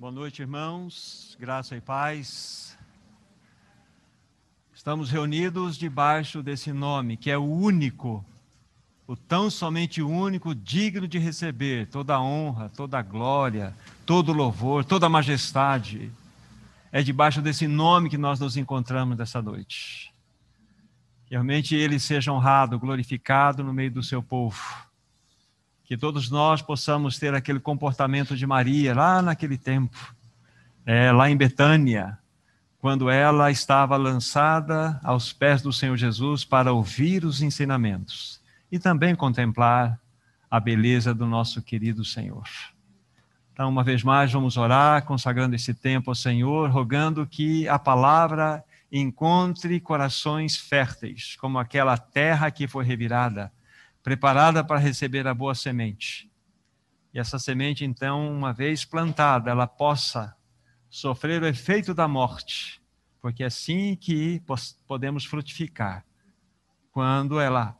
Boa noite, irmãos. Graça e paz. Estamos reunidos debaixo desse nome, que é o único, o tão somente único, digno de receber toda a honra, toda a glória, todo o louvor, toda a majestade. É debaixo desse nome que nós nos encontramos nessa noite. Realmente ele seja honrado, glorificado no meio do seu povo que todos nós possamos ter aquele comportamento de Maria lá naquele tempo, é, lá em Betânia, quando ela estava lançada aos pés do Senhor Jesus para ouvir os ensinamentos e também contemplar a beleza do nosso querido Senhor. Então, uma vez mais, vamos orar, consagrando esse tempo ao Senhor, rogando que a palavra encontre corações férteis, como aquela terra que foi revirada preparada para receber a boa semente. E essa semente, então, uma vez plantada, ela possa sofrer o efeito da morte, porque é assim que podemos frutificar. Quando ela,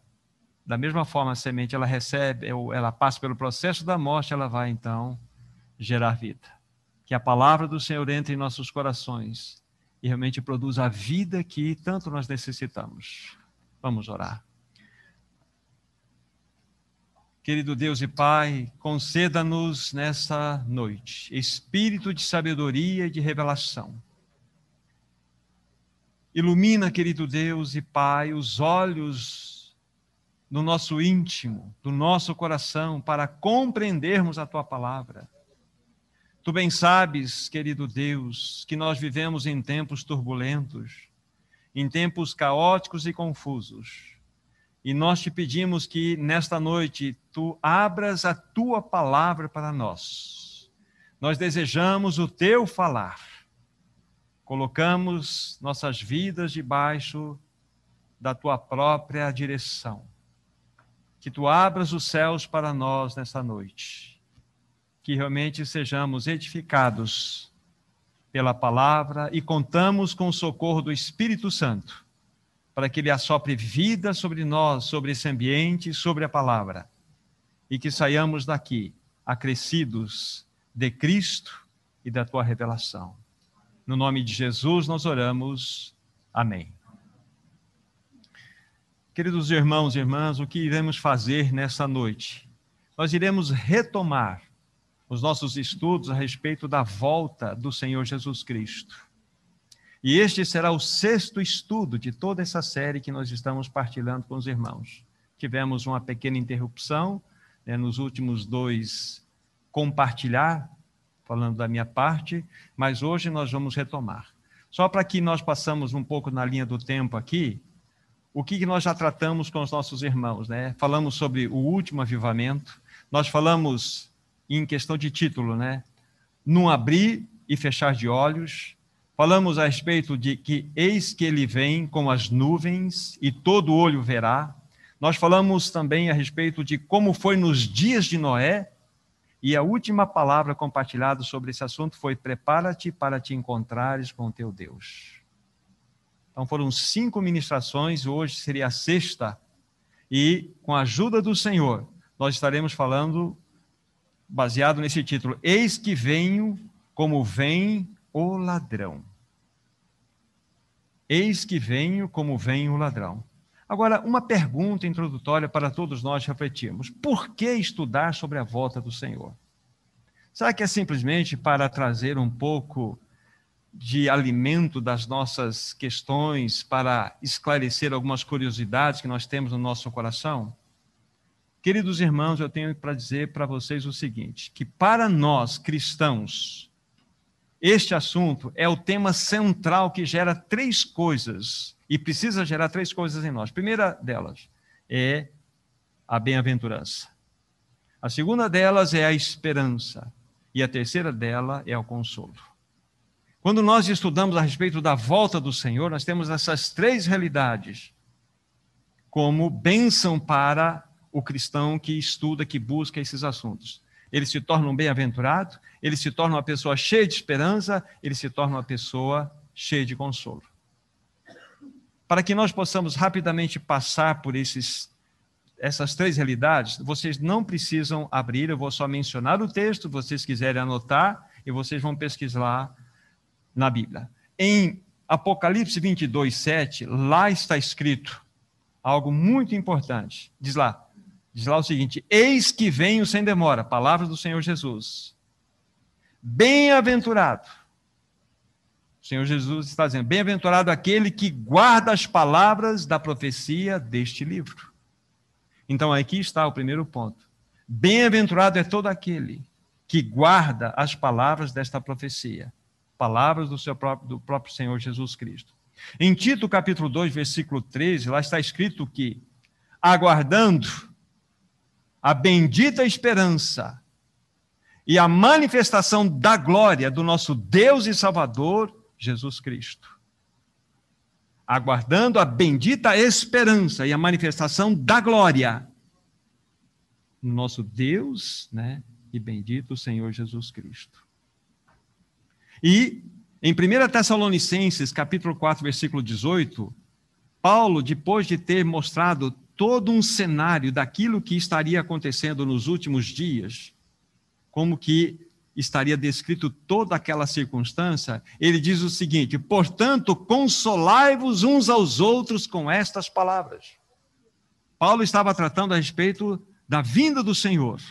da mesma forma a semente, ela recebe, ela passa pelo processo da morte, ela vai então gerar vida. Que a palavra do Senhor entre em nossos corações e realmente produza a vida que tanto nós necessitamos. Vamos orar. Querido Deus e Pai, conceda-nos nessa noite espírito de sabedoria e de revelação. Ilumina, querido Deus e Pai, os olhos no nosso íntimo, do nosso coração, para compreendermos a tua palavra. Tu bem sabes, querido Deus, que nós vivemos em tempos turbulentos, em tempos caóticos e confusos e nós te pedimos que nesta noite tu abras a tua palavra para nós. Nós desejamos o teu falar. Colocamos nossas vidas debaixo da tua própria direção. Que tu abras os céus para nós nesta noite. Que realmente sejamos edificados pela palavra e contamos com o socorro do Espírito Santo para que Ele assopre vida sobre nós, sobre esse ambiente, sobre a palavra, e que saiamos daqui acrescidos de Cristo e da Tua revelação. No nome de Jesus nós oramos. Amém. Queridos irmãos e irmãs, o que iremos fazer nessa noite? Nós iremos retomar os nossos estudos a respeito da volta do Senhor Jesus Cristo. E este será o sexto estudo de toda essa série que nós estamos partilhando com os irmãos. Tivemos uma pequena interrupção né, nos últimos dois compartilhar, falando da minha parte, mas hoje nós vamos retomar. Só para que nós passamos um pouco na linha do tempo aqui, o que nós já tratamos com os nossos irmãos, né? Falamos sobre o último avivamento, nós falamos em questão de título, né? Num abrir e fechar de olhos, Falamos a respeito de que eis que ele vem com as nuvens e todo olho verá. Nós falamos também a respeito de como foi nos dias de Noé. E a última palavra compartilhada sobre esse assunto foi: prepara-te para te encontrares com teu Deus. Então foram cinco ministrações, hoje seria a sexta. E com a ajuda do Senhor, nós estaremos falando baseado nesse título: Eis que venho como vem o ladrão. Eis que venho como vem o ladrão. Agora, uma pergunta introdutória para todos nós refletirmos: por que estudar sobre a volta do Senhor? Será que é simplesmente para trazer um pouco de alimento das nossas questões, para esclarecer algumas curiosidades que nós temos no nosso coração? Queridos irmãos, eu tenho para dizer para vocês o seguinte: que para nós cristãos, este assunto é o tema central que gera três coisas, e precisa gerar três coisas em nós. A primeira delas é a bem-aventurança. A segunda delas é a esperança. E a terceira dela é o consolo. Quando nós estudamos a respeito da volta do Senhor, nós temos essas três realidades como bênção para o cristão que estuda, que busca esses assuntos ele se torna um bem-aventurado, ele se torna uma pessoa cheia de esperança, ele se torna uma pessoa cheia de consolo. Para que nós possamos rapidamente passar por esses, essas três realidades, vocês não precisam abrir, eu vou só mencionar o texto, vocês quiserem anotar, e vocês vão pesquisar na Bíblia. Em Apocalipse 22, 7, lá está escrito algo muito importante. Diz lá, diz lá o seguinte: Eis que venho sem demora, palavras do Senhor Jesus. Bem-aventurado. O Senhor Jesus está dizendo: Bem-aventurado aquele que guarda as palavras da profecia deste livro. Então aqui está o primeiro ponto. Bem-aventurado é todo aquele que guarda as palavras desta profecia, palavras do, seu próprio, do próprio Senhor Jesus Cristo. Em Tito, capítulo 2, versículo 13, lá está escrito que, aguardando a bendita esperança e a manifestação da glória do nosso Deus e Salvador, Jesus Cristo. Aguardando a bendita esperança e a manifestação da glória no nosso Deus, né, e bendito Senhor Jesus Cristo. E em 1 Tessalonicenses, capítulo 4, versículo 18, Paulo, depois de ter mostrado todo um cenário daquilo que estaria acontecendo nos últimos dias, como que estaria descrito toda aquela circunstância, ele diz o seguinte: portanto, consolai-vos uns aos outros com estas palavras. Paulo estava tratando a respeito da vinda do Senhor.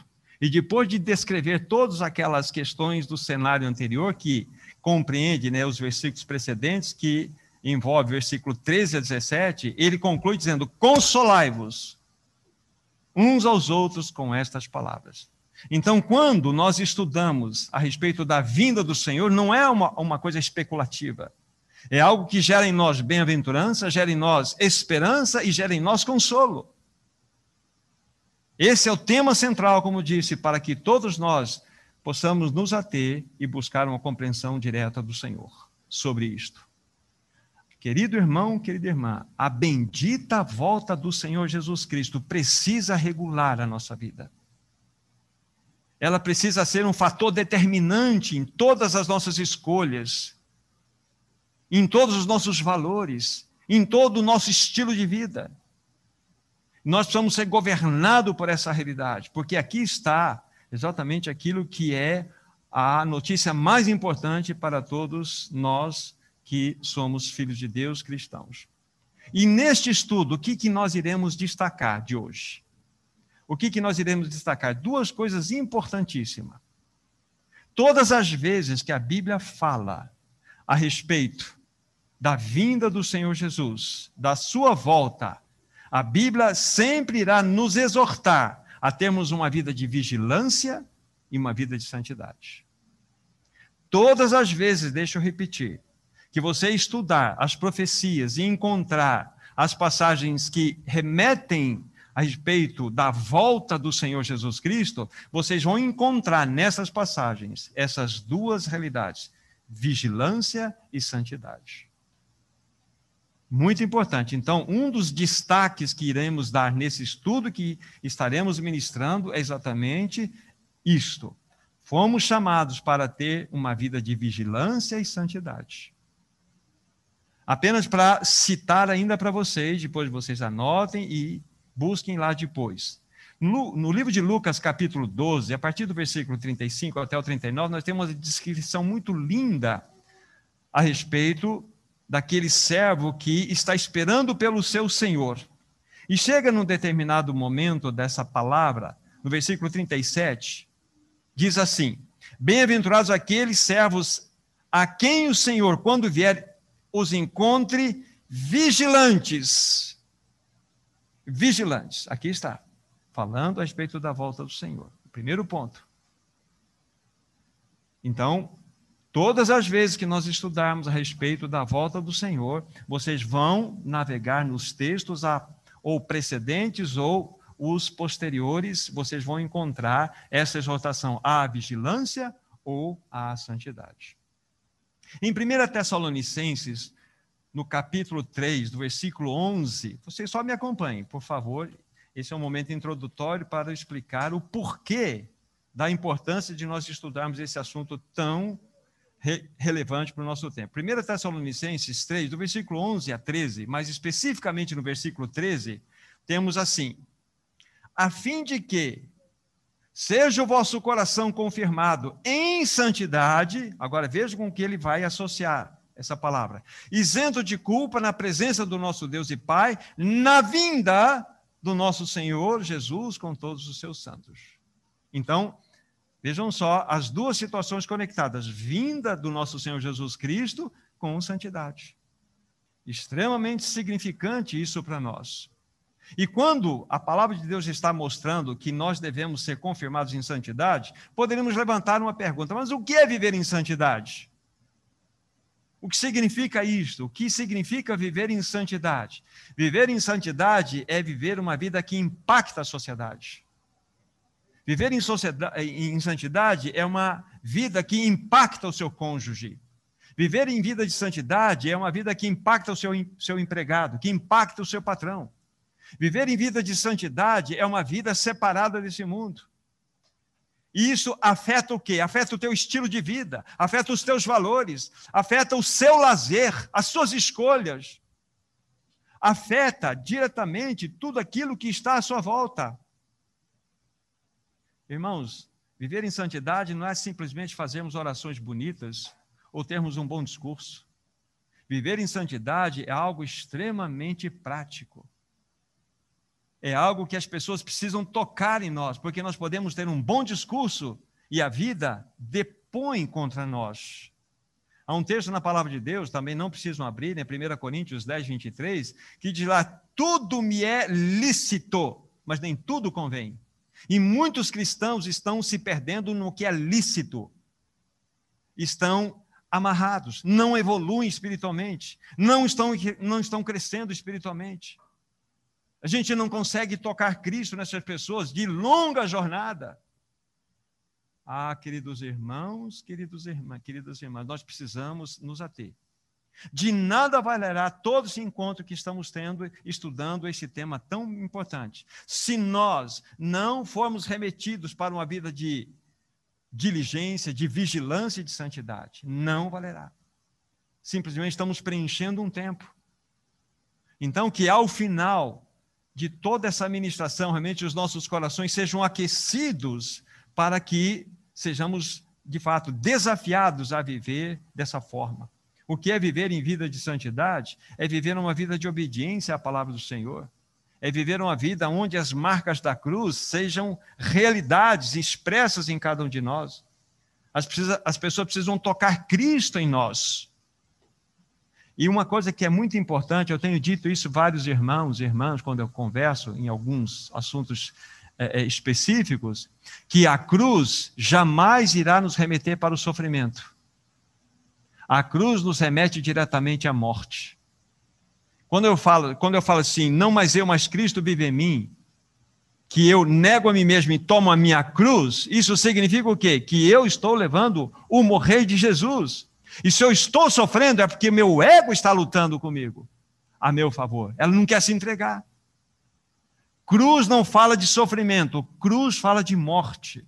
E depois de descrever todas aquelas questões do cenário anterior que compreende né, os versículos precedentes, que envolve versículo 13 a 17, ele conclui dizendo: Consolai-vos uns aos outros com estas palavras. Então, quando nós estudamos a respeito da vinda do Senhor, não é uma, uma coisa especulativa. É algo que gera em nós bem-aventurança, gera em nós esperança e gera em nós consolo. Esse é o tema central, como disse, para que todos nós possamos nos ater e buscar uma compreensão direta do Senhor sobre isto. Querido irmão, querida irmã, a bendita volta do Senhor Jesus Cristo precisa regular a nossa vida. Ela precisa ser um fator determinante em todas as nossas escolhas, em todos os nossos valores, em todo o nosso estilo de vida. Nós precisamos ser governados por essa realidade, porque aqui está exatamente aquilo que é a notícia mais importante para todos nós que somos filhos de Deus cristãos. E neste estudo, o que, que nós iremos destacar de hoje? O que, que nós iremos destacar? Duas coisas importantíssimas. Todas as vezes que a Bíblia fala a respeito da vinda do Senhor Jesus, da sua volta, a Bíblia sempre irá nos exortar a termos uma vida de vigilância e uma vida de santidade. Todas as vezes, deixa eu repetir, que você estudar as profecias e encontrar as passagens que remetem a respeito da volta do Senhor Jesus Cristo, vocês vão encontrar nessas passagens essas duas realidades: vigilância e santidade. Muito importante. Então, um dos destaques que iremos dar nesse estudo que estaremos ministrando é exatamente isto. Fomos chamados para ter uma vida de vigilância e santidade. Apenas para citar ainda para vocês, depois vocês anotem e busquem lá depois. No, no, livro de Lucas, capítulo 12, a partir do versículo 35 até o 39, nós temos uma descrição muito linda a respeito daquele servo que está esperando pelo seu senhor. E chega num determinado momento dessa palavra, no versículo 37, diz assim: Bem-aventurados aqueles servos a quem o Senhor, quando vier, os encontre vigilantes. Vigilantes, aqui está, falando a respeito da volta do Senhor. Primeiro ponto. Então, Todas as vezes que nós estudarmos a respeito da volta do Senhor, vocês vão navegar nos textos ou precedentes ou os posteriores, vocês vão encontrar essa exortação à vigilância ou à santidade. Em 1 Tessalonicenses, no capítulo 3, do versículo 11, vocês só me acompanhem, por favor. Esse é um momento introdutório para explicar o porquê da importância de nós estudarmos esse assunto tão re relevante para o nosso tempo. 1 Tessalonicenses 3, do versículo 11 a 13, mais especificamente no versículo 13, temos assim: a fim de que, Seja o vosso coração confirmado em santidade. Agora veja com que ele vai associar essa palavra. Isento de culpa na presença do nosso Deus e Pai, na vinda do nosso Senhor Jesus com todos os seus santos. Então, vejam só as duas situações conectadas: vinda do nosso Senhor Jesus Cristo com santidade. Extremamente significante isso para nós. E quando a palavra de Deus está mostrando que nós devemos ser confirmados em santidade, poderíamos levantar uma pergunta: mas o que é viver em santidade? O que significa isto? O que significa viver em santidade? Viver em santidade é viver uma vida que impacta a sociedade. Viver em, sociedade, em santidade é uma vida que impacta o seu cônjuge. Viver em vida de santidade é uma vida que impacta o seu, seu empregado, que impacta o seu patrão. Viver em vida de santidade é uma vida separada desse mundo. E isso afeta o quê? Afeta o teu estilo de vida, afeta os teus valores, afeta o seu lazer, as suas escolhas. Afeta diretamente tudo aquilo que está à sua volta. Irmãos, viver em santidade não é simplesmente fazermos orações bonitas ou termos um bom discurso. Viver em santidade é algo extremamente prático é algo que as pessoas precisam tocar em nós, porque nós podemos ter um bom discurso e a vida depõe contra nós. Há um texto na palavra de Deus, também não precisam abrir, em 1 Coríntios 10, 23, que diz lá: tudo me é lícito, mas nem tudo convém. E muitos cristãos estão se perdendo no que é lícito. Estão amarrados, não evoluem espiritualmente, não estão, não estão crescendo espiritualmente. A gente não consegue tocar Cristo nessas pessoas de longa jornada. Ah, queridos irmãos, queridos irmãs, queridas irmãs, nós precisamos nos ater. De nada valerá todo esse encontro que estamos tendo, estudando esse tema tão importante, se nós não formos remetidos para uma vida de diligência, de vigilância e de santidade. Não valerá. Simplesmente estamos preenchendo um tempo. Então, que ao final de toda essa ministração, realmente os nossos corações sejam aquecidos para que sejamos, de fato, desafiados a viver dessa forma. O que é viver em vida de santidade? É viver uma vida de obediência à palavra do Senhor. É viver uma vida onde as marcas da cruz sejam realidades expressas em cada um de nós. As, pessoas precisam tocar Cristo em nós. E uma coisa que é muito importante, eu tenho dito isso vários irmãos e irmãs quando eu converso em alguns assuntos é, específicos, que a cruz jamais irá nos remeter para o sofrimento. A cruz nos remete diretamente à morte. Quando eu falo, quando eu falo assim, não mais eu, mas Cristo vive em mim, que eu nego a mim mesmo e tomo a minha cruz, isso significa o quê? Que eu estou levando o morrer de Jesus. E se eu estou sofrendo é porque meu ego está lutando comigo a meu favor. Ela não quer se entregar. Cruz não fala de sofrimento, cruz fala de morte.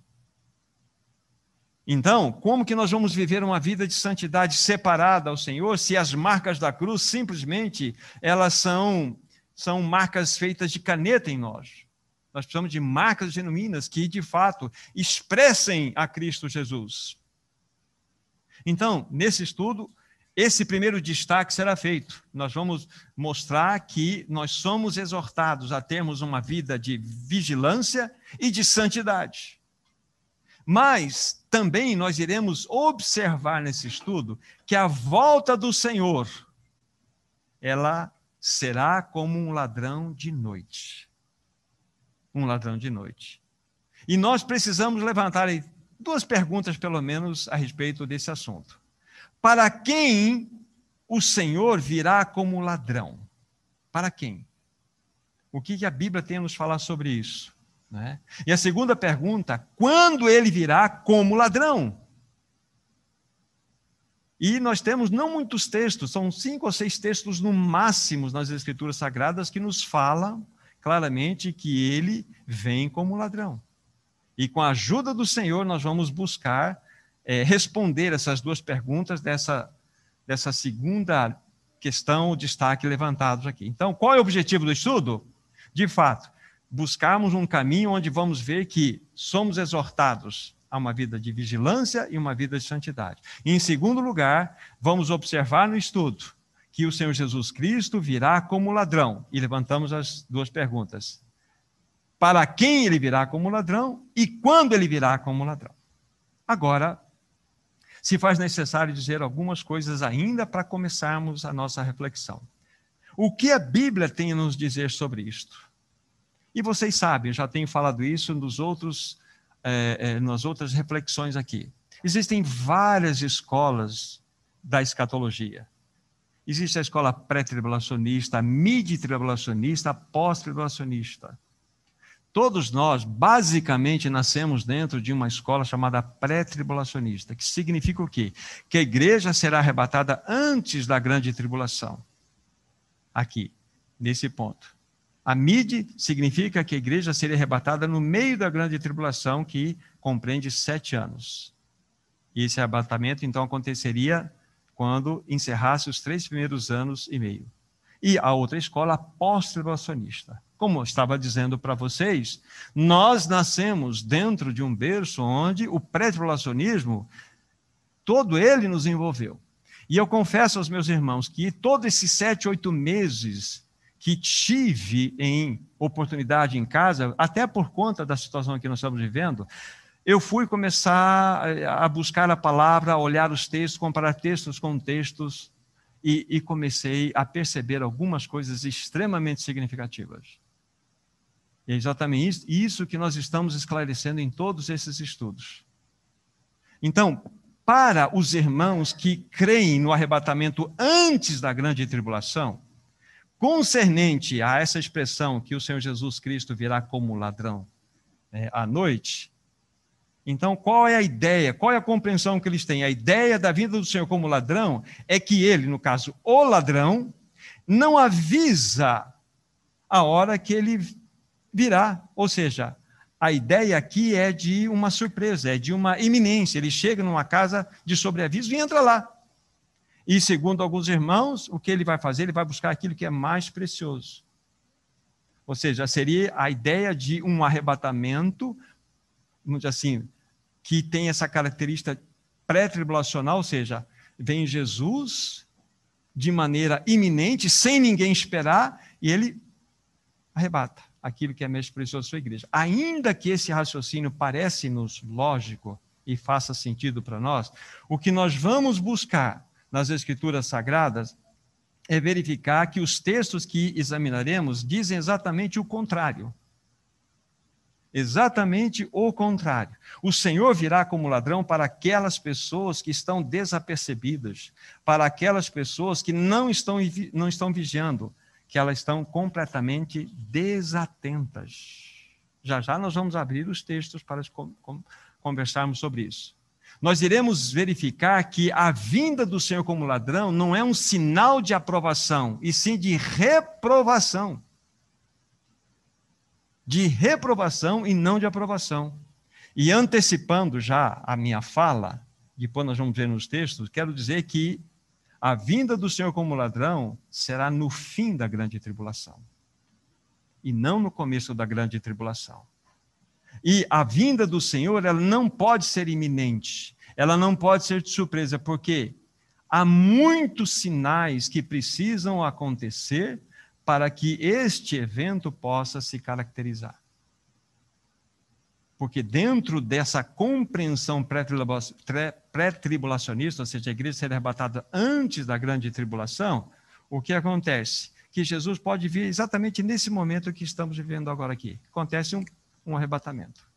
Então, como que nós vamos viver uma vida de santidade separada ao Senhor se as marcas da cruz simplesmente elas são são marcas feitas de caneta em nós? Nós precisamos de marcas genuínas que de fato expressem a Cristo Jesus. Então, nesse estudo, esse primeiro destaque será feito. Nós vamos mostrar que nós somos exortados a termos uma vida de vigilância e de santidade. Mas também nós iremos observar nesse estudo que a volta do Senhor ela será como um ladrão de noite. Um ladrão de noite. E nós precisamos levantar duas perguntas, pelo menos, a respeito desse assunto. Para quem o Senhor virá como ladrão? Para quem? O que a Bíblia tem a nos falar sobre isso? Né? E a segunda pergunta: quando ele virá como ladrão? E nós temos não muitos textos, são cinco ou seis textos no máximo nas Escrituras Sagradas que nos falam claramente que ele vem como ladrão. E com a ajuda do Senhor, nós vamos buscar é, responder essas duas perguntas dessa, dessa segunda questão, destaque levantados aqui. Então, qual é o objetivo do estudo? De fato, buscarmos um caminho onde vamos ver que somos exortados a uma vida de vigilância e uma vida de santidade. E, em segundo lugar, vamos observar no estudo que o Senhor Jesus Cristo virá como ladrão. E levantamos as duas perguntas: para quem ele virá como ladrão e quando ele virá como ladrão? Agora, se faz necessário dizer algumas coisas ainda para começarmos a nossa reflexão. O que a Bíblia tem a nos dizer sobre isto? E vocês sabem, já tenho falado isso nos outros é, é, nas outras reflexões aqui. Existem várias escolas da escatologia. Existe a escola pré-tribulacionista, mid-tribulacionista, pós-tribulacionista. Todos nós, basicamente, nascemos dentro de uma escola chamada pré-tribulacionista, que significa o quê? Que a igreja será arrebatada antes da grande tribulação. Aqui, nesse ponto. A mid significa que a igreja seria arrebatada no meio da grande tribulação, que compreende sete anos. E esse arrebatamento, então, aconteceria quando encerrasse os três primeiros anos e meio. E a outra escola, pós-tribulacionista. Como eu estava dizendo para vocês, nós nascemos dentro de um berço onde o pré-tribulacionismo, todo ele nos envolveu. E eu confesso aos meus irmãos que todos esses sete, oito meses que tive em oportunidade em casa, até por conta da situação que nós estamos vivendo, eu fui começar a buscar a palavra, a olhar os textos, comparar textos com textos, e, e comecei a perceber algumas coisas extremamente significativas. E é exatamente isso, isso que nós estamos esclarecendo em todos esses estudos. Então, para os irmãos que creem no arrebatamento antes da grande tribulação, concernente a essa expressão que o Senhor Jesus Cristo virá como ladrão né, à noite, então qual é a ideia, qual é a compreensão que eles têm? A ideia da vinda do Senhor como ladrão é que ele, no caso, o ladrão, não avisa a hora que ele virá, ou seja, a ideia aqui é de uma surpresa, é de uma iminência. Ele chega numa casa de sobreaviso e entra lá. E segundo alguns irmãos, o que ele vai fazer? Ele vai buscar aquilo que é mais precioso. Ou seja, seria a ideia de um arrebatamento, assim, que tem essa característica pré-tribulacional, ou seja, vem Jesus de maneira iminente, sem ninguém esperar, e ele arrebata aquilo que é mais precioso da sua igreja. Ainda que esse raciocínio parece-nos lógico e faça sentido para nós, o que nós vamos buscar nas Escrituras Sagradas é verificar que os textos que examinaremos dizem exatamente o contrário. Exatamente o contrário. O Senhor virá como ladrão para aquelas pessoas que estão desapercebidas, para aquelas pessoas que não estão, não estão vigiando, que elas estão completamente desatentas. Já já nós vamos abrir os textos para conversarmos sobre isso nós iremos verificar que a vinda do Senhor como ladrão não é um sinal de aprovação, e sim de reprovação. De reprovação e não de aprovação. E antecipando já a minha fala, depois nós vamos ver nos textos, quero dizer que a vinda do Senhor como ladrão será no fim da grande tribulação, e não no começo da grande tribulação. E a vinda do Senhor, ela não pode ser iminente, ela não pode ser de surpresa, porque há muitos sinais que precisam acontecer para que este evento possa se caracterizar. Porque dentro dessa compreensão pré-tribulacionista, ou seja, a igreja ser arrebatada antes da grande tribulação, o que acontece? Que Jesus pode vir exatamente nesse momento que estamos vivendo agora aqui. Acontece um um arrebatamento.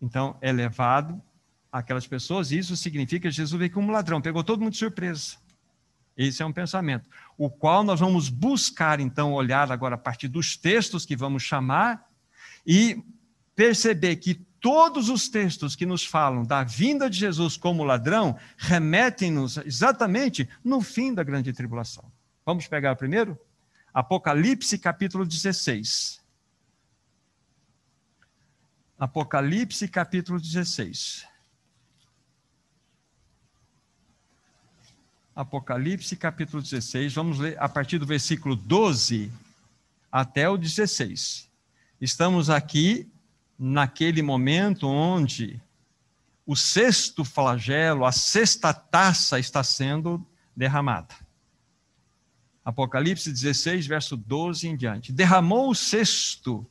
Então, é levado aquelas pessoas, e isso significa que Jesus veio como ladrão, pegou todo mundo de surpresa. Esse é um pensamento, o qual nós vamos buscar, então, olhar agora a partir dos textos que vamos chamar e perceber que todos os textos que nos falam da vinda de Jesus como ladrão remetem-nos exatamente no fim da grande tribulação. Vamos pegar primeiro? Apocalipse capítulo 16. Apocalipse capítulo 16. Apocalipse capítulo 16, vamos ler a partir do versículo 12 até o 16. Estamos aqui naquele momento onde o sexto flagelo, a sexta taça está sendo derramada. Apocalipse 16, verso 12 em diante. Derramou o sexto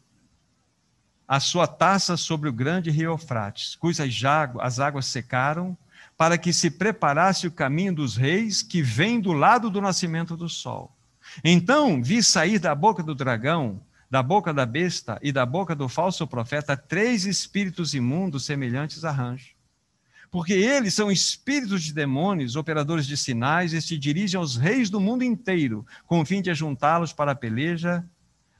a sua taça sobre o grande rio Eufrates, cujas as águas secaram, para que se preparasse o caminho dos reis que vem do lado do nascimento do sol. Então vi sair da boca do dragão, da boca da besta e da boca do falso profeta três espíritos imundos semelhantes a rancho porque eles são espíritos de demônios, operadores de sinais, e se dirigem aos reis do mundo inteiro, com o fim de ajuntá-los para a peleja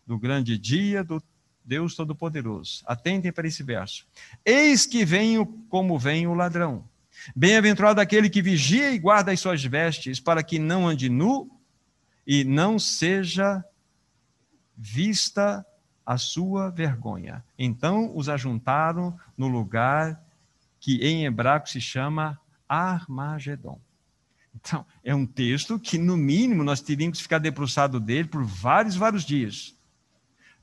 do grande dia do Deus Todo-Poderoso. Atentem para esse verso. Eis que venho como vem o ladrão. Bem-aventurado aquele que vigia e guarda as suas vestes, para que não ande nu e não seja vista a sua vergonha. Então os ajuntaram no lugar que em hebraico se chama Armagedon. Então, é um texto que, no mínimo, nós teríamos que ficar debruçado dele por vários, vários dias.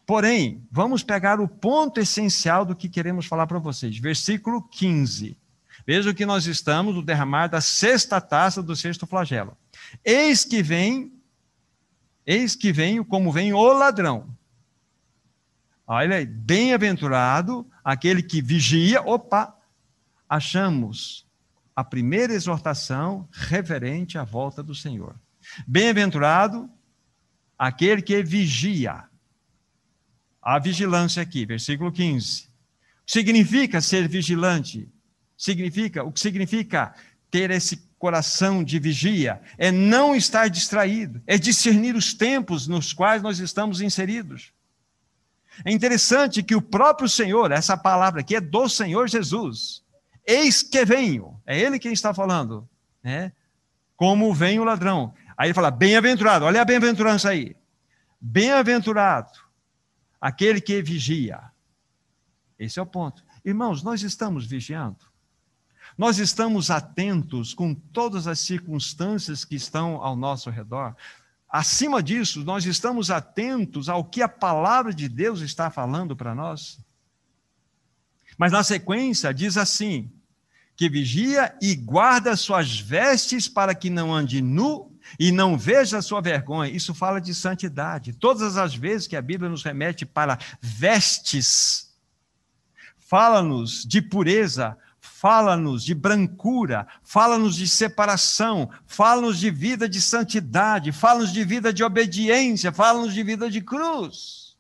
Porém, vamos pegar o ponto essencial do que queremos falar para vocês. Versículo 15. Veja que nós estamos no derramar da sexta taça do sexto flagelo. Eis que vem, eis que vem como vem o ladrão. Olha aí, bem-aventurado aquele que vigia, opa, achamos a primeira exortação referente à volta do Senhor. Bem-aventurado aquele que vigia. A vigilância aqui, versículo 15. Significa ser vigilante. Significa, o que significa ter esse coração de vigia é não estar distraído, é discernir os tempos nos quais nós estamos inseridos. É interessante que o próprio Senhor, essa palavra aqui é do Senhor Jesus, Eis que venho. É ele quem está falando. Né? Como vem o ladrão. Aí ele fala, bem-aventurado. Olha a bem-aventurança aí. Bem-aventurado aquele que vigia. Esse é o ponto. Irmãos, nós estamos vigiando. Nós estamos atentos com todas as circunstâncias que estão ao nosso redor. Acima disso, nós estamos atentos ao que a palavra de Deus está falando para nós. Mas na sequência diz assim: que vigia e guarda suas vestes para que não ande nu e não veja sua vergonha. Isso fala de santidade. Todas as vezes que a Bíblia nos remete para vestes, fala-nos de pureza, fala-nos de brancura, fala-nos de separação, fala-nos de vida de santidade, fala-nos de vida de obediência, fala-nos de vida de cruz.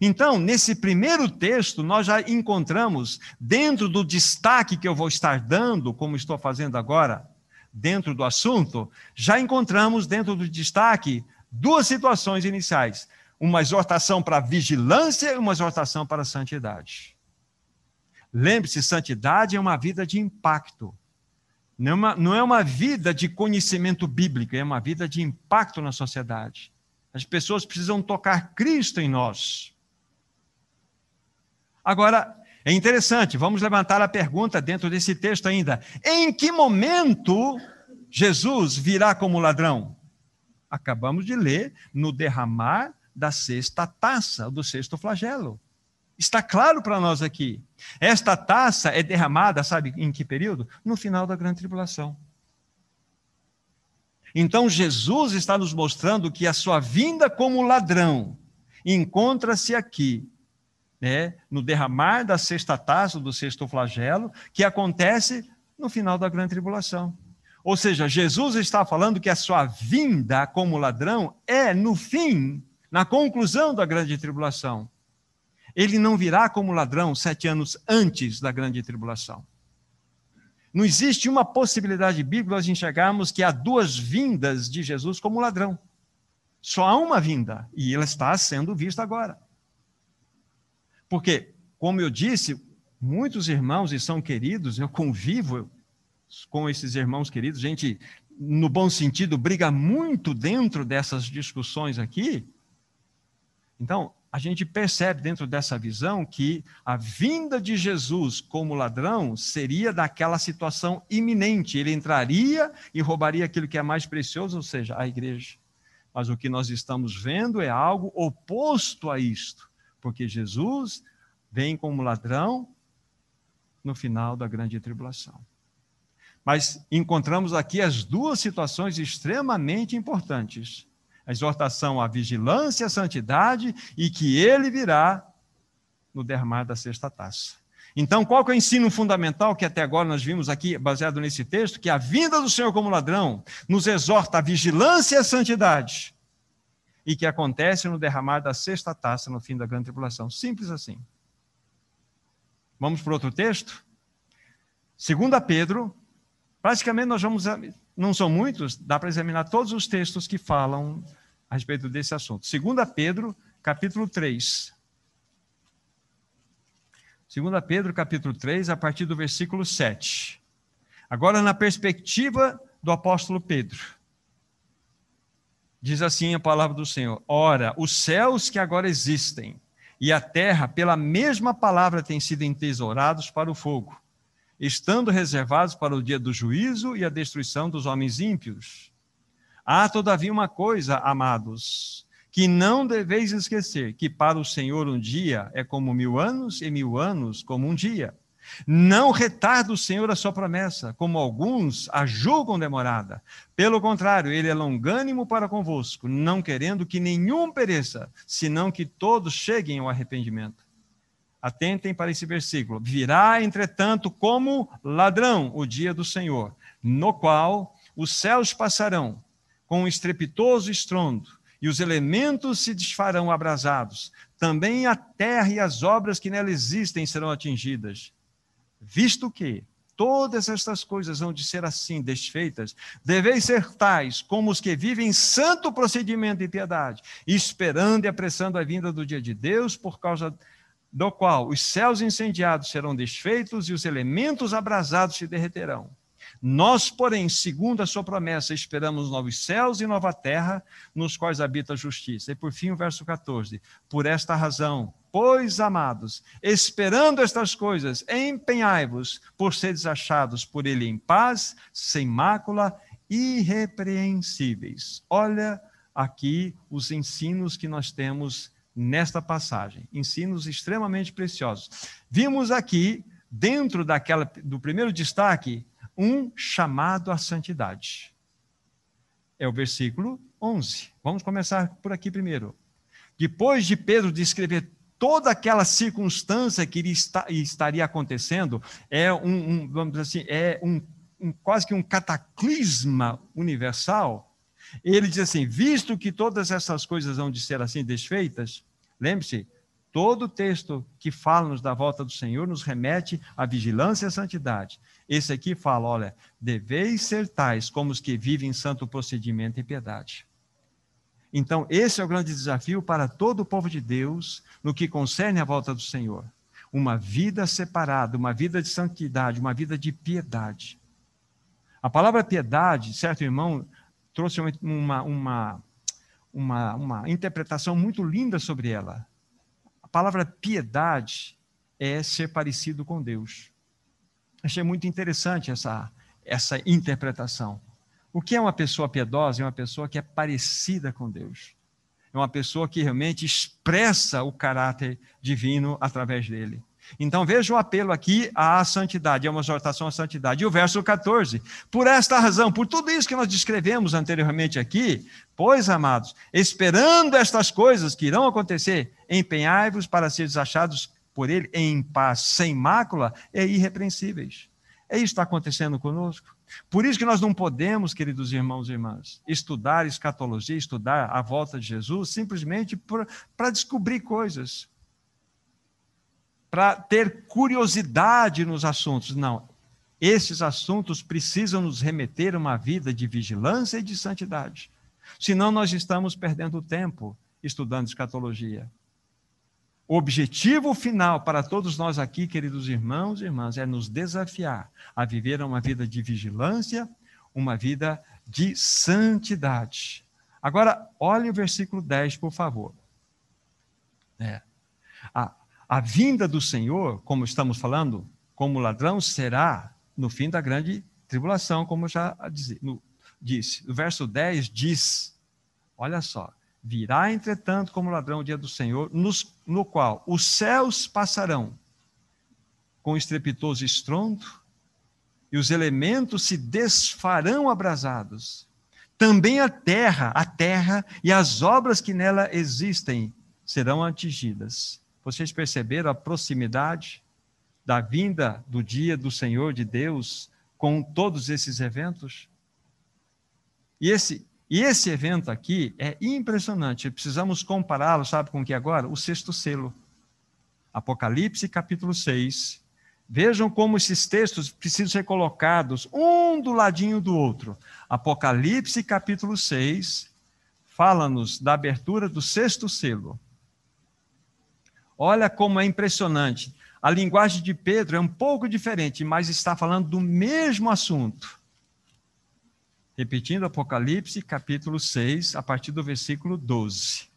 Então, nesse primeiro texto, nós já encontramos, dentro do destaque que eu vou estar dando, como estou fazendo agora, dentro do assunto, já encontramos dentro do destaque duas situações iniciais: uma exortação para vigilância e uma exortação para santidade. Lembre-se, santidade é uma vida de impacto. Não é, uma, não é uma vida de conhecimento bíblico, é uma vida de impacto na sociedade. As pessoas precisam tocar Cristo em nós. Agora, é interessante, vamos levantar a pergunta dentro desse texto ainda. Em que momento Jesus virá como ladrão? Acabamos de ler no derramar da sexta taça, do sexto flagelo. Está claro para nós aqui. Esta taça é derramada, sabe em que período? No final da grande tribulação. Então Jesus está nos mostrando que a sua vinda como ladrão encontra-se aqui né, no derramar da sexta taça, do sexto flagelo, que acontece no final da grande tribulação. Ou seja, Jesus está falando que a sua vinda como ladrão é no fim, na conclusão da grande tribulação. Ele não virá como ladrão sete anos antes da grande tribulação. Não existe uma possibilidade bíblica nós enxergarmos que há duas vindas de Jesus como ladrão. Só há uma vinda, e ela está sendo vista agora. Porque, como eu disse, muitos irmãos e são queridos, eu convivo com esses irmãos queridos, gente, no bom sentido, briga muito dentro dessas discussões aqui. Então, a gente percebe dentro dessa visão que a vinda de Jesus como ladrão seria daquela situação iminente. Ele entraria e roubaria aquilo que é mais precioso, ou seja, a igreja. Mas o que nós estamos vendo é algo oposto a isto, porque Jesus vem como ladrão no final da grande tribulação. Mas encontramos aqui as duas situações extremamente importantes: a exortação à vigilância à santidade, e que ele virá no derramar da sexta taça. Então, qual que é o ensino fundamental que até agora nós vimos aqui, baseado nesse texto? Que a vinda do Senhor como ladrão nos exorta à vigilância e à santidade, e que acontece no derramar da sexta taça no fim da grande tribulação. Simples assim. Vamos para outro texto? Segunda Pedro, praticamente nós vamos, não são muitos, dá para examinar todos os textos que falam a respeito desse assunto. Segunda Pedro, capítulo 3. Segunda Pedro, capítulo 3, a partir do versículo 7. Agora na perspectiva do apóstolo Pedro. Diz assim a palavra do Senhor: Ora, os céus que agora existem e a terra, pela mesma palavra, têm sido entesourados para o fogo estando reservados para o dia do juízo e a destruição dos homens ímpios. Há, todavia, uma coisa, amados, que não deveis esquecer: que para o Senhor um dia é como mil anos, e mil anos como um dia. Não retarda o Senhor a sua promessa, como alguns a julgam demorada. Pelo contrário, ele é longânimo para convosco, não querendo que nenhum pereça, senão que todos cheguem ao arrependimento. Atentem para esse versículo. Virá, entretanto, como ladrão o dia do Senhor, no qual os céus passarão com um estrepitoso estrondo, e os elementos se desfarão abrasados. Também a terra e as obras que nela existem serão atingidas. Visto que todas estas coisas hão de ser assim desfeitas, deveis ser tais como os que vivem santo procedimento e piedade, esperando e apressando a vinda do dia de Deus por causa do qual os céus incendiados serão desfeitos e os elementos abrasados se derreterão. Nós, porém, segundo a sua promessa, esperamos novos céus e nova terra, nos quais habita a justiça. E por fim, o verso 14. Por esta razão, pois, amados, esperando estas coisas, empenhai-vos por seres achados por ele em paz, sem mácula, irrepreensíveis. Olha aqui os ensinos que nós temos nesta passagem. Ensinos extremamente preciosos. Vimos aqui, dentro daquela, do primeiro destaque, um chamado à santidade. É o versículo 11. Vamos começar por aqui primeiro. Depois de Pedro descrever toda aquela circunstância que estaria acontecendo, é um, um vamos dizer assim, é um, um, quase que um cataclisma universal. Ele diz assim: visto que todas essas coisas vão de ser assim desfeitas, Lembre-se, todo texto que fala-nos da volta do Senhor nos remete à vigilância e à santidade. Esse aqui fala, olha, deveis ser tais como os que vivem em santo procedimento e piedade. Então, esse é o grande desafio para todo o povo de Deus no que concerne à volta do Senhor. Uma vida separada, uma vida de santidade, uma vida de piedade. A palavra piedade, certo irmão, trouxe uma, uma, uma, uma interpretação muito linda sobre ela. A palavra piedade é ser parecido com Deus. Achei muito interessante essa, essa interpretação. O que é uma pessoa piedosa? É uma pessoa que é parecida com Deus. É uma pessoa que realmente expressa o caráter divino através dele. Então veja o apelo aqui à santidade, é uma exortação à santidade. E o verso 14: Por esta razão, por tudo isso que nós descrevemos anteriormente aqui, pois, amados, esperando estas coisas que irão acontecer, empenhai-vos para seres achados por ele em paz, sem mácula e irrepreensíveis. É isso que está acontecendo conosco. Por isso que nós não podemos, queridos irmãos e irmãs, estudar escatologia, estudar a volta de Jesus, simplesmente para descobrir coisas para ter curiosidade nos assuntos. Não. Esses assuntos precisam nos remeter a uma vida de vigilância e de santidade. Senão, nós estamos perdendo tempo estudando escatologia. O objetivo final para todos nós aqui, queridos irmãos e irmãs, é nos desafiar a viver uma vida de vigilância, uma vida de santidade. Agora, olhe o versículo 10, por favor. É. A, a vinda do Senhor, como estamos falando, como ladrão, será no fim da grande tribulação, como já disse. No, disse. O verso 10 diz: Olha só. Virá, entretanto, como ladrão o dia do Senhor, nos, no qual os céus passarão com estrepitoso estrondo e os elementos se desfarão abrasados. Também a terra, a terra e as obras que nela existem serão atingidas. Vocês perceberam a proximidade da vinda do dia do Senhor de Deus com todos esses eventos? E esse, e esse evento aqui é impressionante. Precisamos compará-lo, sabe com o que agora? O sexto selo. Apocalipse capítulo 6. Vejam como esses textos precisam ser colocados um do ladinho do outro. Apocalipse capítulo 6 fala-nos da abertura do sexto selo. Olha como é impressionante. A linguagem de Pedro é um pouco diferente, mas está falando do mesmo assunto. Repetindo Apocalipse, capítulo 6, a partir do versículo 12.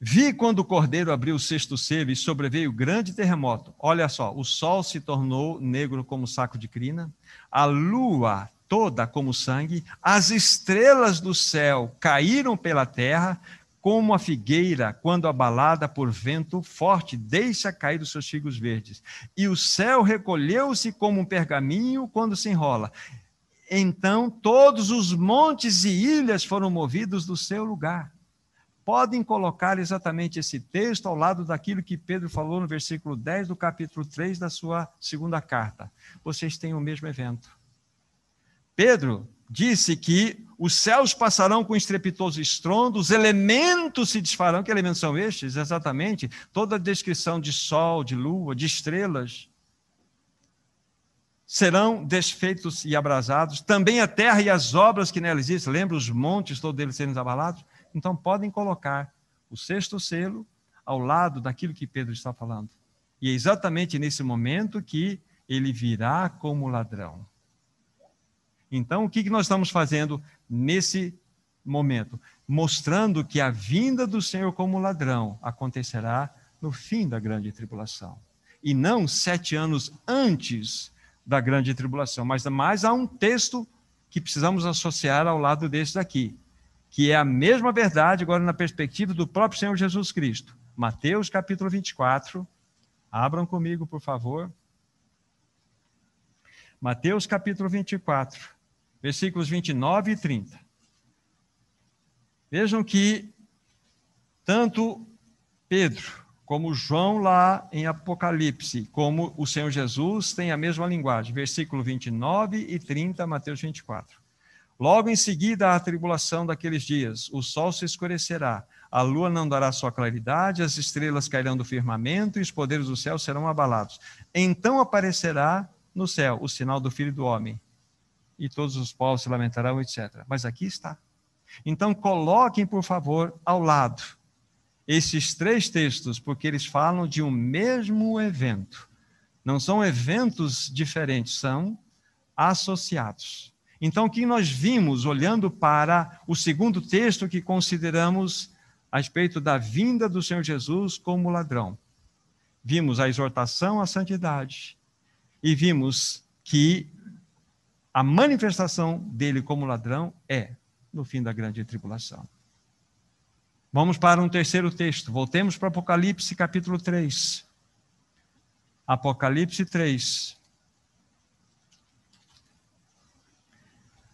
Vi quando o cordeiro abriu o sexto selo e sobreveio grande terremoto. Olha só, o sol se tornou negro como saco de crina, a lua toda como sangue, as estrelas do céu caíram pela terra, como a figueira, quando abalada por vento forte, deixa cair os seus figos verdes. E o céu recolheu-se como um pergaminho quando se enrola. Então todos os montes e ilhas foram movidos do seu lugar. Podem colocar exatamente esse texto ao lado daquilo que Pedro falou no versículo 10 do capítulo 3 da sua segunda carta. Vocês têm o mesmo evento. Pedro disse que os céus passarão com estrepitoso estrondo, os elementos se desfarão. Que elementos são estes? Exatamente. Toda a descrição de sol, de lua, de estrelas serão desfeitos e abrasados. Também a terra e as obras que nela existem. Lembra os montes, todos eles serem abalados? Então podem colocar o sexto selo ao lado daquilo que Pedro está falando. E é exatamente nesse momento que ele virá como ladrão. Então, o que nós estamos fazendo nesse momento? Mostrando que a vinda do Senhor como ladrão acontecerá no fim da grande tribulação. E não sete anos antes da grande tribulação. Mas mais há um texto que precisamos associar ao lado desse daqui, que é a mesma verdade, agora na perspectiva do próprio Senhor Jesus Cristo. Mateus capítulo 24. Abram comigo, por favor. Mateus capítulo 24 versículos 29 e 30. Vejam que tanto Pedro como João lá em Apocalipse, como o Senhor Jesus tem a mesma linguagem, versículo 29 e 30, Mateus 24. Logo em seguida a tribulação daqueles dias, o sol se escurecerá, a lua não dará sua claridade, as estrelas cairão do firmamento e os poderes do céu serão abalados. Então aparecerá no céu o sinal do Filho do Homem e todos os povos se lamentarão, etc. Mas aqui está. Então, coloquem, por favor, ao lado esses três textos, porque eles falam de um mesmo evento. Não são eventos diferentes, são associados. Então, o que nós vimos olhando para o segundo texto que consideramos a respeito da vinda do Senhor Jesus como ladrão? Vimos a exortação à santidade e vimos que a manifestação dele como ladrão é no fim da grande tribulação. Vamos para um terceiro texto. Voltemos para Apocalipse capítulo 3. Apocalipse 3.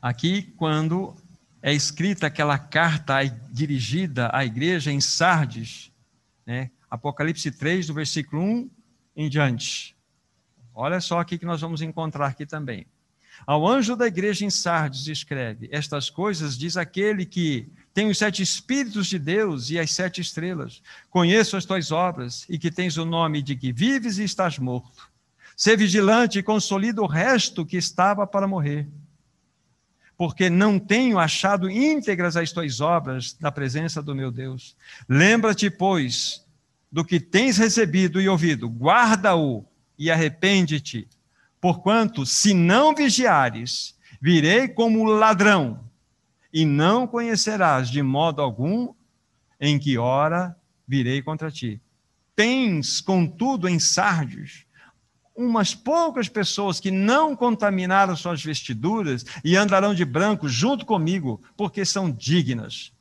Aqui, quando é escrita aquela carta dirigida à igreja em Sardes, né? Apocalipse 3, do versículo 1 em diante. Olha só aqui que nós vamos encontrar aqui também. Ao anjo da igreja em Sardes escreve: Estas coisas diz aquele que tem os sete espíritos de Deus e as sete estrelas. Conheço as tuas obras e que tens o nome de que vives e estás morto. Sê vigilante e consolida o resto que estava para morrer. Porque não tenho achado íntegras as tuas obras na presença do meu Deus. Lembra-te, pois, do que tens recebido e ouvido, guarda-o e arrepende-te Porquanto, se não vigiares, virei como ladrão, e não conhecerás de modo algum em que hora virei contra ti. Tens, contudo, em Sardes, umas poucas pessoas que não contaminaram suas vestiduras e andarão de branco junto comigo, porque são dignas.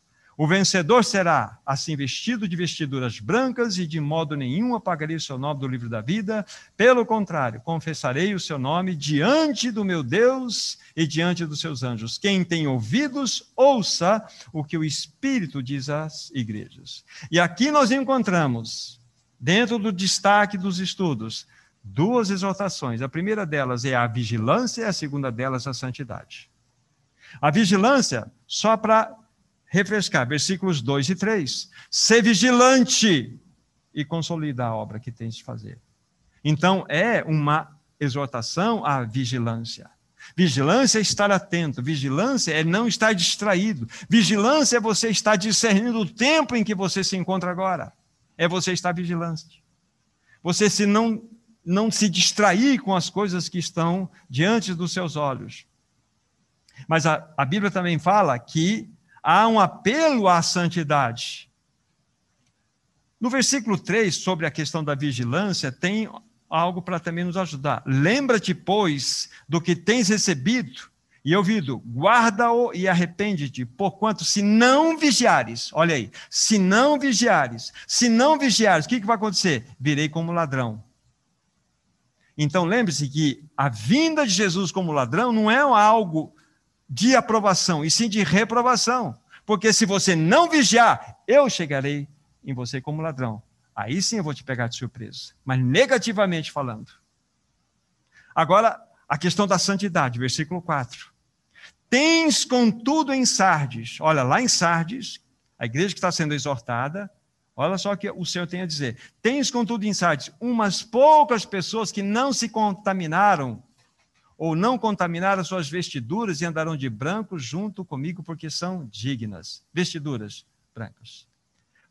O vencedor será assim vestido de vestiduras brancas e de modo nenhum apagarei o seu nome do livro da vida. Pelo contrário, confessarei o seu nome diante do meu Deus e diante dos seus anjos. Quem tem ouvidos, ouça o que o Espírito diz às igrejas. E aqui nós encontramos, dentro do destaque dos estudos, duas exortações. A primeira delas é a vigilância e a segunda delas a santidade. A vigilância, só para refrescar, versículos 2 e 3. Ser vigilante e consolidar a obra que tens de fazer. Então, é uma exortação à vigilância. Vigilância é estar atento, vigilância é não estar distraído, vigilância é você estar discernindo o tempo em que você se encontra agora. É você estar vigilante. Você se não não se distrair com as coisas que estão diante dos seus olhos. Mas a, a Bíblia também fala que há um apelo à santidade. No versículo 3, sobre a questão da vigilância, tem algo para também nos ajudar. Lembra-te, pois, do que tens recebido e ouvido, guarda-o e arrepende-te, porquanto se não vigiares, olha aí, se não vigiares, se não vigiares, o que, que vai acontecer? Virei como ladrão então lembre-se que a vinda de Jesus como ladrão não é algo de aprovação, e sim de reprovação. Porque se você não vigiar, eu chegarei em você como ladrão. Aí sim eu vou te pegar de surpresa, mas negativamente falando. Agora, a questão da santidade, versículo 4. Tens, contudo, em Sardes, olha, lá em Sardes, a igreja que está sendo exortada, Olha só o que o Senhor tem a dizer. Tens, contudo, em Sardes, umas poucas pessoas que não se contaminaram ou não contaminaram suas vestiduras e andarão de branco junto comigo, porque são dignas. Vestiduras brancas.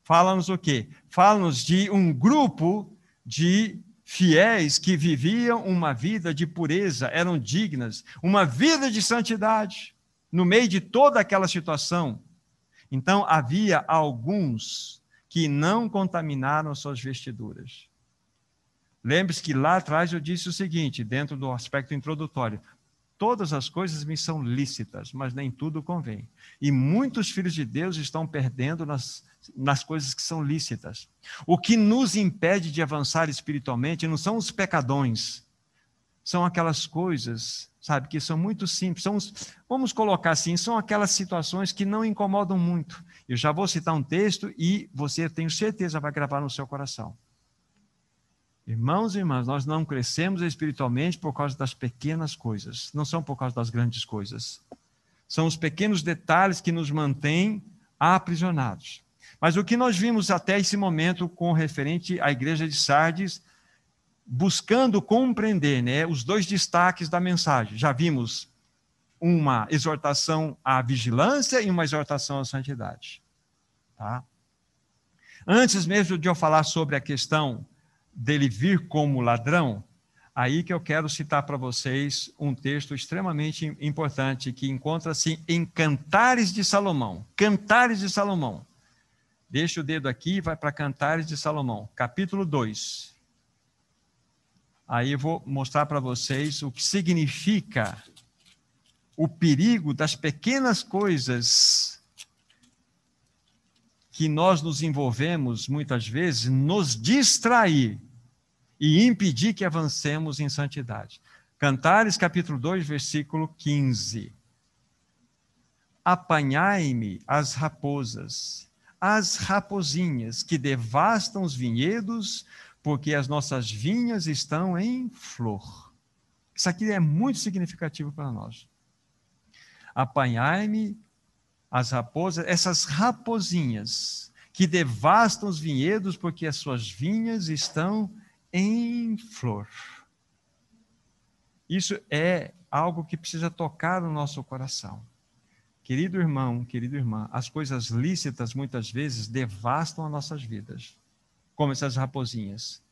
Fala-nos o quê? Fala-nos de um grupo de fiéis que viviam uma vida de pureza, eram dignas, uma vida de santidade, no meio de toda aquela situação. Então, havia alguns que não contaminaram suas vestiduras. Lembre-se que lá atrás eu disse o seguinte, dentro do aspecto introdutório: todas as coisas me são lícitas, mas nem tudo convém. E muitos filhos de Deus estão perdendo nas, nas coisas que são lícitas. O que nos impede de avançar espiritualmente não são os pecadões, são aquelas coisas, sabe, que são muito simples. São os, vamos colocar assim, são aquelas situações que não incomodam muito. Eu já vou citar um texto e você, tenho certeza, vai gravar no seu coração. Irmãos e irmãs, nós não crescemos espiritualmente por causa das pequenas coisas, não são por causa das grandes coisas. São os pequenos detalhes que nos mantêm aprisionados. Mas o que nós vimos até esse momento com referente à igreja de Sardes, buscando compreender né, os dois destaques da mensagem. Já vimos uma exortação à vigilância e uma exortação à santidade. Tá? Antes mesmo de eu falar sobre a questão dele vir como ladrão, aí que eu quero citar para vocês um texto extremamente importante que encontra-se em Cantares de Salomão. Cantares de Salomão. Deixa o dedo aqui e vai para Cantares de Salomão, capítulo 2. Aí eu vou mostrar para vocês o que significa o perigo das pequenas coisas que nós nos envolvemos muitas vezes, nos distrair e impedir que avancemos em santidade. Cantares capítulo 2, versículo 15. Apanhai-me as raposas, as rapozinhas que devastam os vinhedos, porque as nossas vinhas estão em flor. Isso aqui é muito significativo para nós apanhai-me as raposas, essas rapozinhas que devastam os vinhedos porque as suas vinhas estão em flor. Isso é algo que precisa tocar no nosso coração. Querido irmão, querida irmã, as coisas lícitas muitas vezes devastam as nossas vidas, como essas rapozinhas.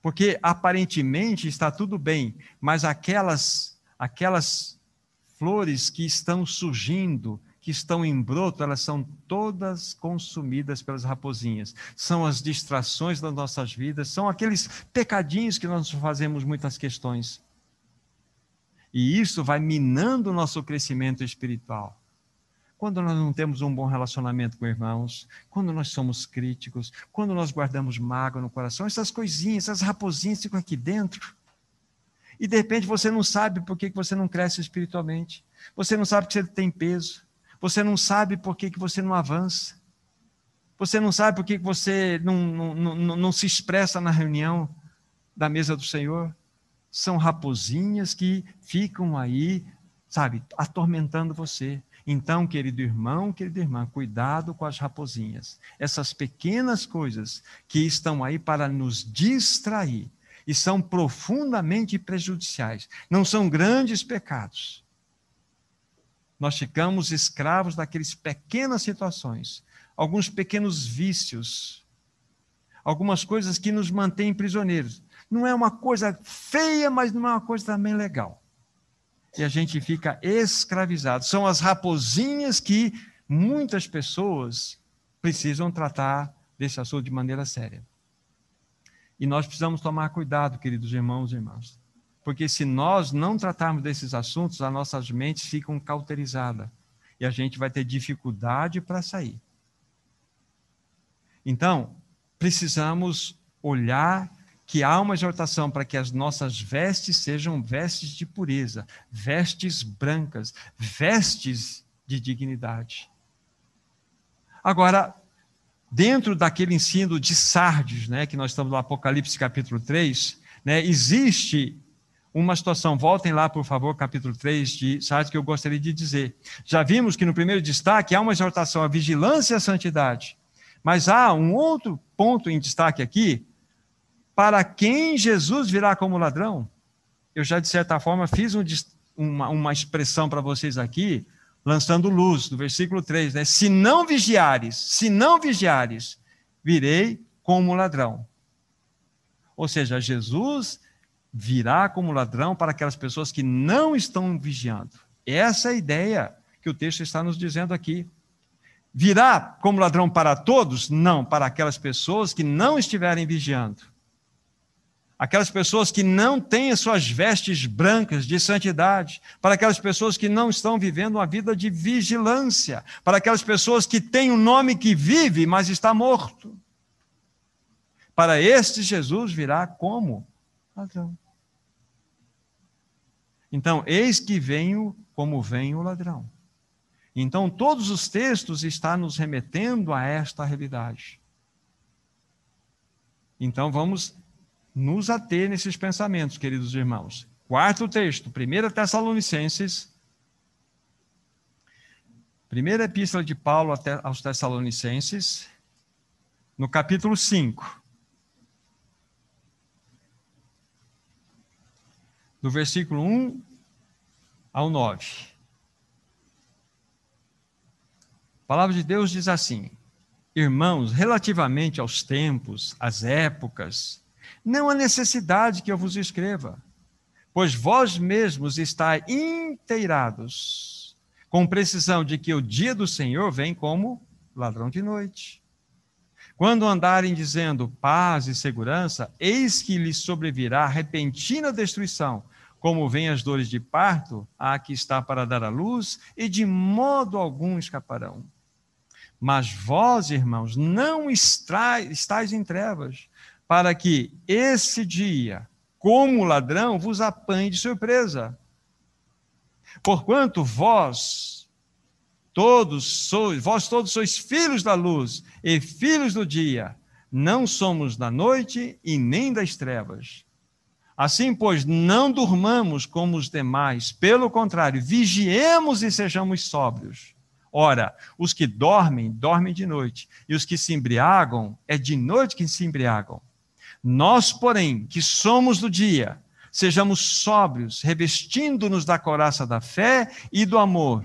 Porque aparentemente está tudo bem, mas aquelas aquelas flores que estão surgindo, que estão em broto, elas são todas consumidas pelas raposinhas. São as distrações das nossas vidas, são aqueles pecadinhos que nós fazemos muitas questões. E isso vai minando o nosso crescimento espiritual. Quando nós não temos um bom relacionamento com irmãos, quando nós somos críticos, quando nós guardamos mágoa no coração, essas coisinhas, essas raposinhas ficam aqui dentro. E de repente você não sabe por que você não cresce espiritualmente. Você não sabe que você tem peso. Você não sabe por que, que você não avança. Você não sabe por que, que você não, não, não, não se expressa na reunião da mesa do Senhor. São raposinhas que ficam aí, sabe, atormentando você. Então, querido irmão, querida irmã, cuidado com as raposinhas. Essas pequenas coisas que estão aí para nos distrair e são profundamente prejudiciais. Não são grandes pecados, nós ficamos escravos daquelas pequenas situações, alguns pequenos vícios, algumas coisas que nos mantêm prisioneiros. Não é uma coisa feia, mas não é uma coisa também legal. E a gente fica escravizado. São as raposinhas que muitas pessoas precisam tratar desse assunto de maneira séria. E nós precisamos tomar cuidado, queridos irmãos e irmãs. Porque se nós não tratarmos desses assuntos, as nossas mentes ficam cauterizadas e a gente vai ter dificuldade para sair. Então, precisamos olhar que há uma exortação para que as nossas vestes sejam vestes de pureza, vestes brancas, vestes de dignidade. Agora, dentro daquele ensino de Sardes, né, que nós estamos no Apocalipse capítulo 3, né, existe uma situação. Voltem lá, por favor, capítulo 3 de Sardes, que eu gostaria de dizer. Já vimos que no primeiro destaque há uma exortação à vigilância e à santidade. Mas há um outro ponto em destaque aqui, para quem Jesus virá como ladrão. Eu já, de certa forma, fiz um, uma, uma expressão para vocês aqui, lançando luz, do versículo 3, né? Se não vigiares, se não vigiares, virei como ladrão. Ou seja, Jesus virá como ladrão para aquelas pessoas que não estão vigiando. Essa é a ideia que o texto está nos dizendo aqui. Virá como ladrão para todos? Não, para aquelas pessoas que não estiverem vigiando. Aquelas pessoas que não têm as suas vestes brancas de santidade, para aquelas pessoas que não estão vivendo uma vida de vigilância, para aquelas pessoas que têm um nome que vive, mas está morto. Para estes, Jesus virá como ladrão. Então, eis que venho como vem o ladrão. Então, todos os textos estão nos remetendo a esta realidade. Então, vamos nos ater nesses pensamentos, queridos irmãos. Quarto texto, 1 Tessalonicenses. Primeira epístola de Paulo aos Tessalonicenses, no capítulo 5. Do versículo 1 ao 9. A palavra de Deus diz assim: Irmãos, relativamente aos tempos, às épocas, não há necessidade que eu vos escreva, pois vós mesmos estáis inteirados, com precisão de que o dia do Senhor vem como ladrão de noite. Quando andarem dizendo paz e segurança, eis que lhes sobrevirá repentina destruição, como vêm as dores de parto, a que está para dar a luz, e de modo algum escaparão. Mas vós, irmãos, não estáis em trevas, para que esse dia, como ladrão, vos apanhe de surpresa. Porquanto vós, Todos sois, vós todos sois filhos da luz e filhos do dia. Não somos da noite e nem das trevas. Assim, pois, não durmamos como os demais, pelo contrário, vigiemos e sejamos sóbrios. Ora, os que dormem, dormem de noite, e os que se embriagam, é de noite que se embriagam. Nós, porém, que somos do dia, sejamos sóbrios, revestindo-nos da coraça da fé e do amor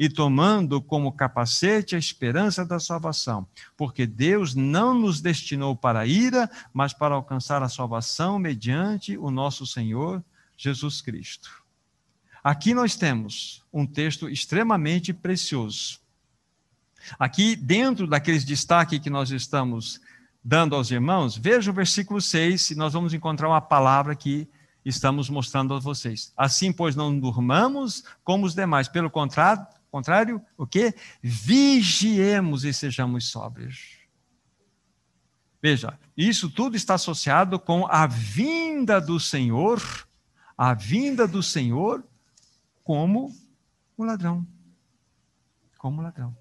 e tomando como capacete a esperança da salvação, porque Deus não nos destinou para a ira, mas para alcançar a salvação mediante o nosso Senhor Jesus Cristo. Aqui nós temos um texto extremamente precioso. Aqui, dentro daqueles destaques que nós estamos dando aos irmãos, veja o versículo 6 e nós vamos encontrar uma palavra que estamos mostrando a vocês. Assim, pois, não durmamos como os demais, pelo contrário, contrário o que? Vigiemos e sejamos sóbrios. Veja, isso tudo está associado com a vinda do Senhor, a vinda do Senhor como o ladrão. Como ladrão.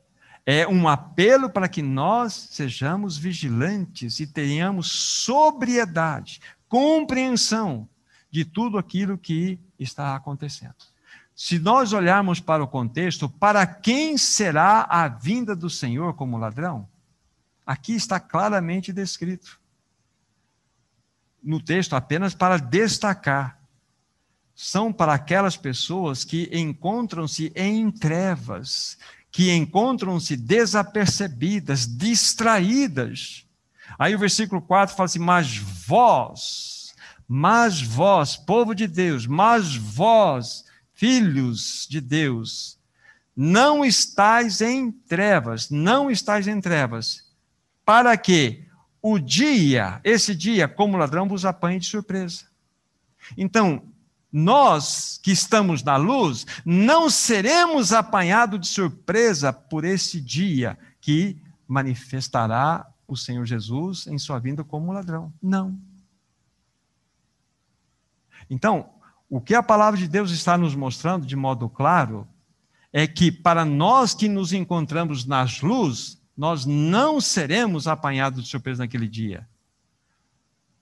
É um apelo para que nós sejamos vigilantes e tenhamos sobriedade, compreensão de tudo aquilo que está acontecendo. Se nós olharmos para o contexto, para quem será a vinda do Senhor como ladrão? Aqui está claramente descrito. No texto, apenas para destacar. São para aquelas pessoas que encontram-se em trevas, que encontram-se desapercebidas, distraídas. Aí o versículo 4 fala assim: Mas vós, mas vós, povo de Deus, mas vós, filhos de Deus, não estáis em trevas, não estáis em trevas, para que o dia, esse dia, como ladrão, vos apanhe de surpresa. Então, nós que estamos na luz, não seremos apanhados de surpresa por esse dia que manifestará o Senhor Jesus em sua vinda como ladrão. Não. Então, o que a palavra de Deus está nos mostrando de modo claro é que para nós que nos encontramos nas luzes, nós não seremos apanhados de surpresa naquele dia.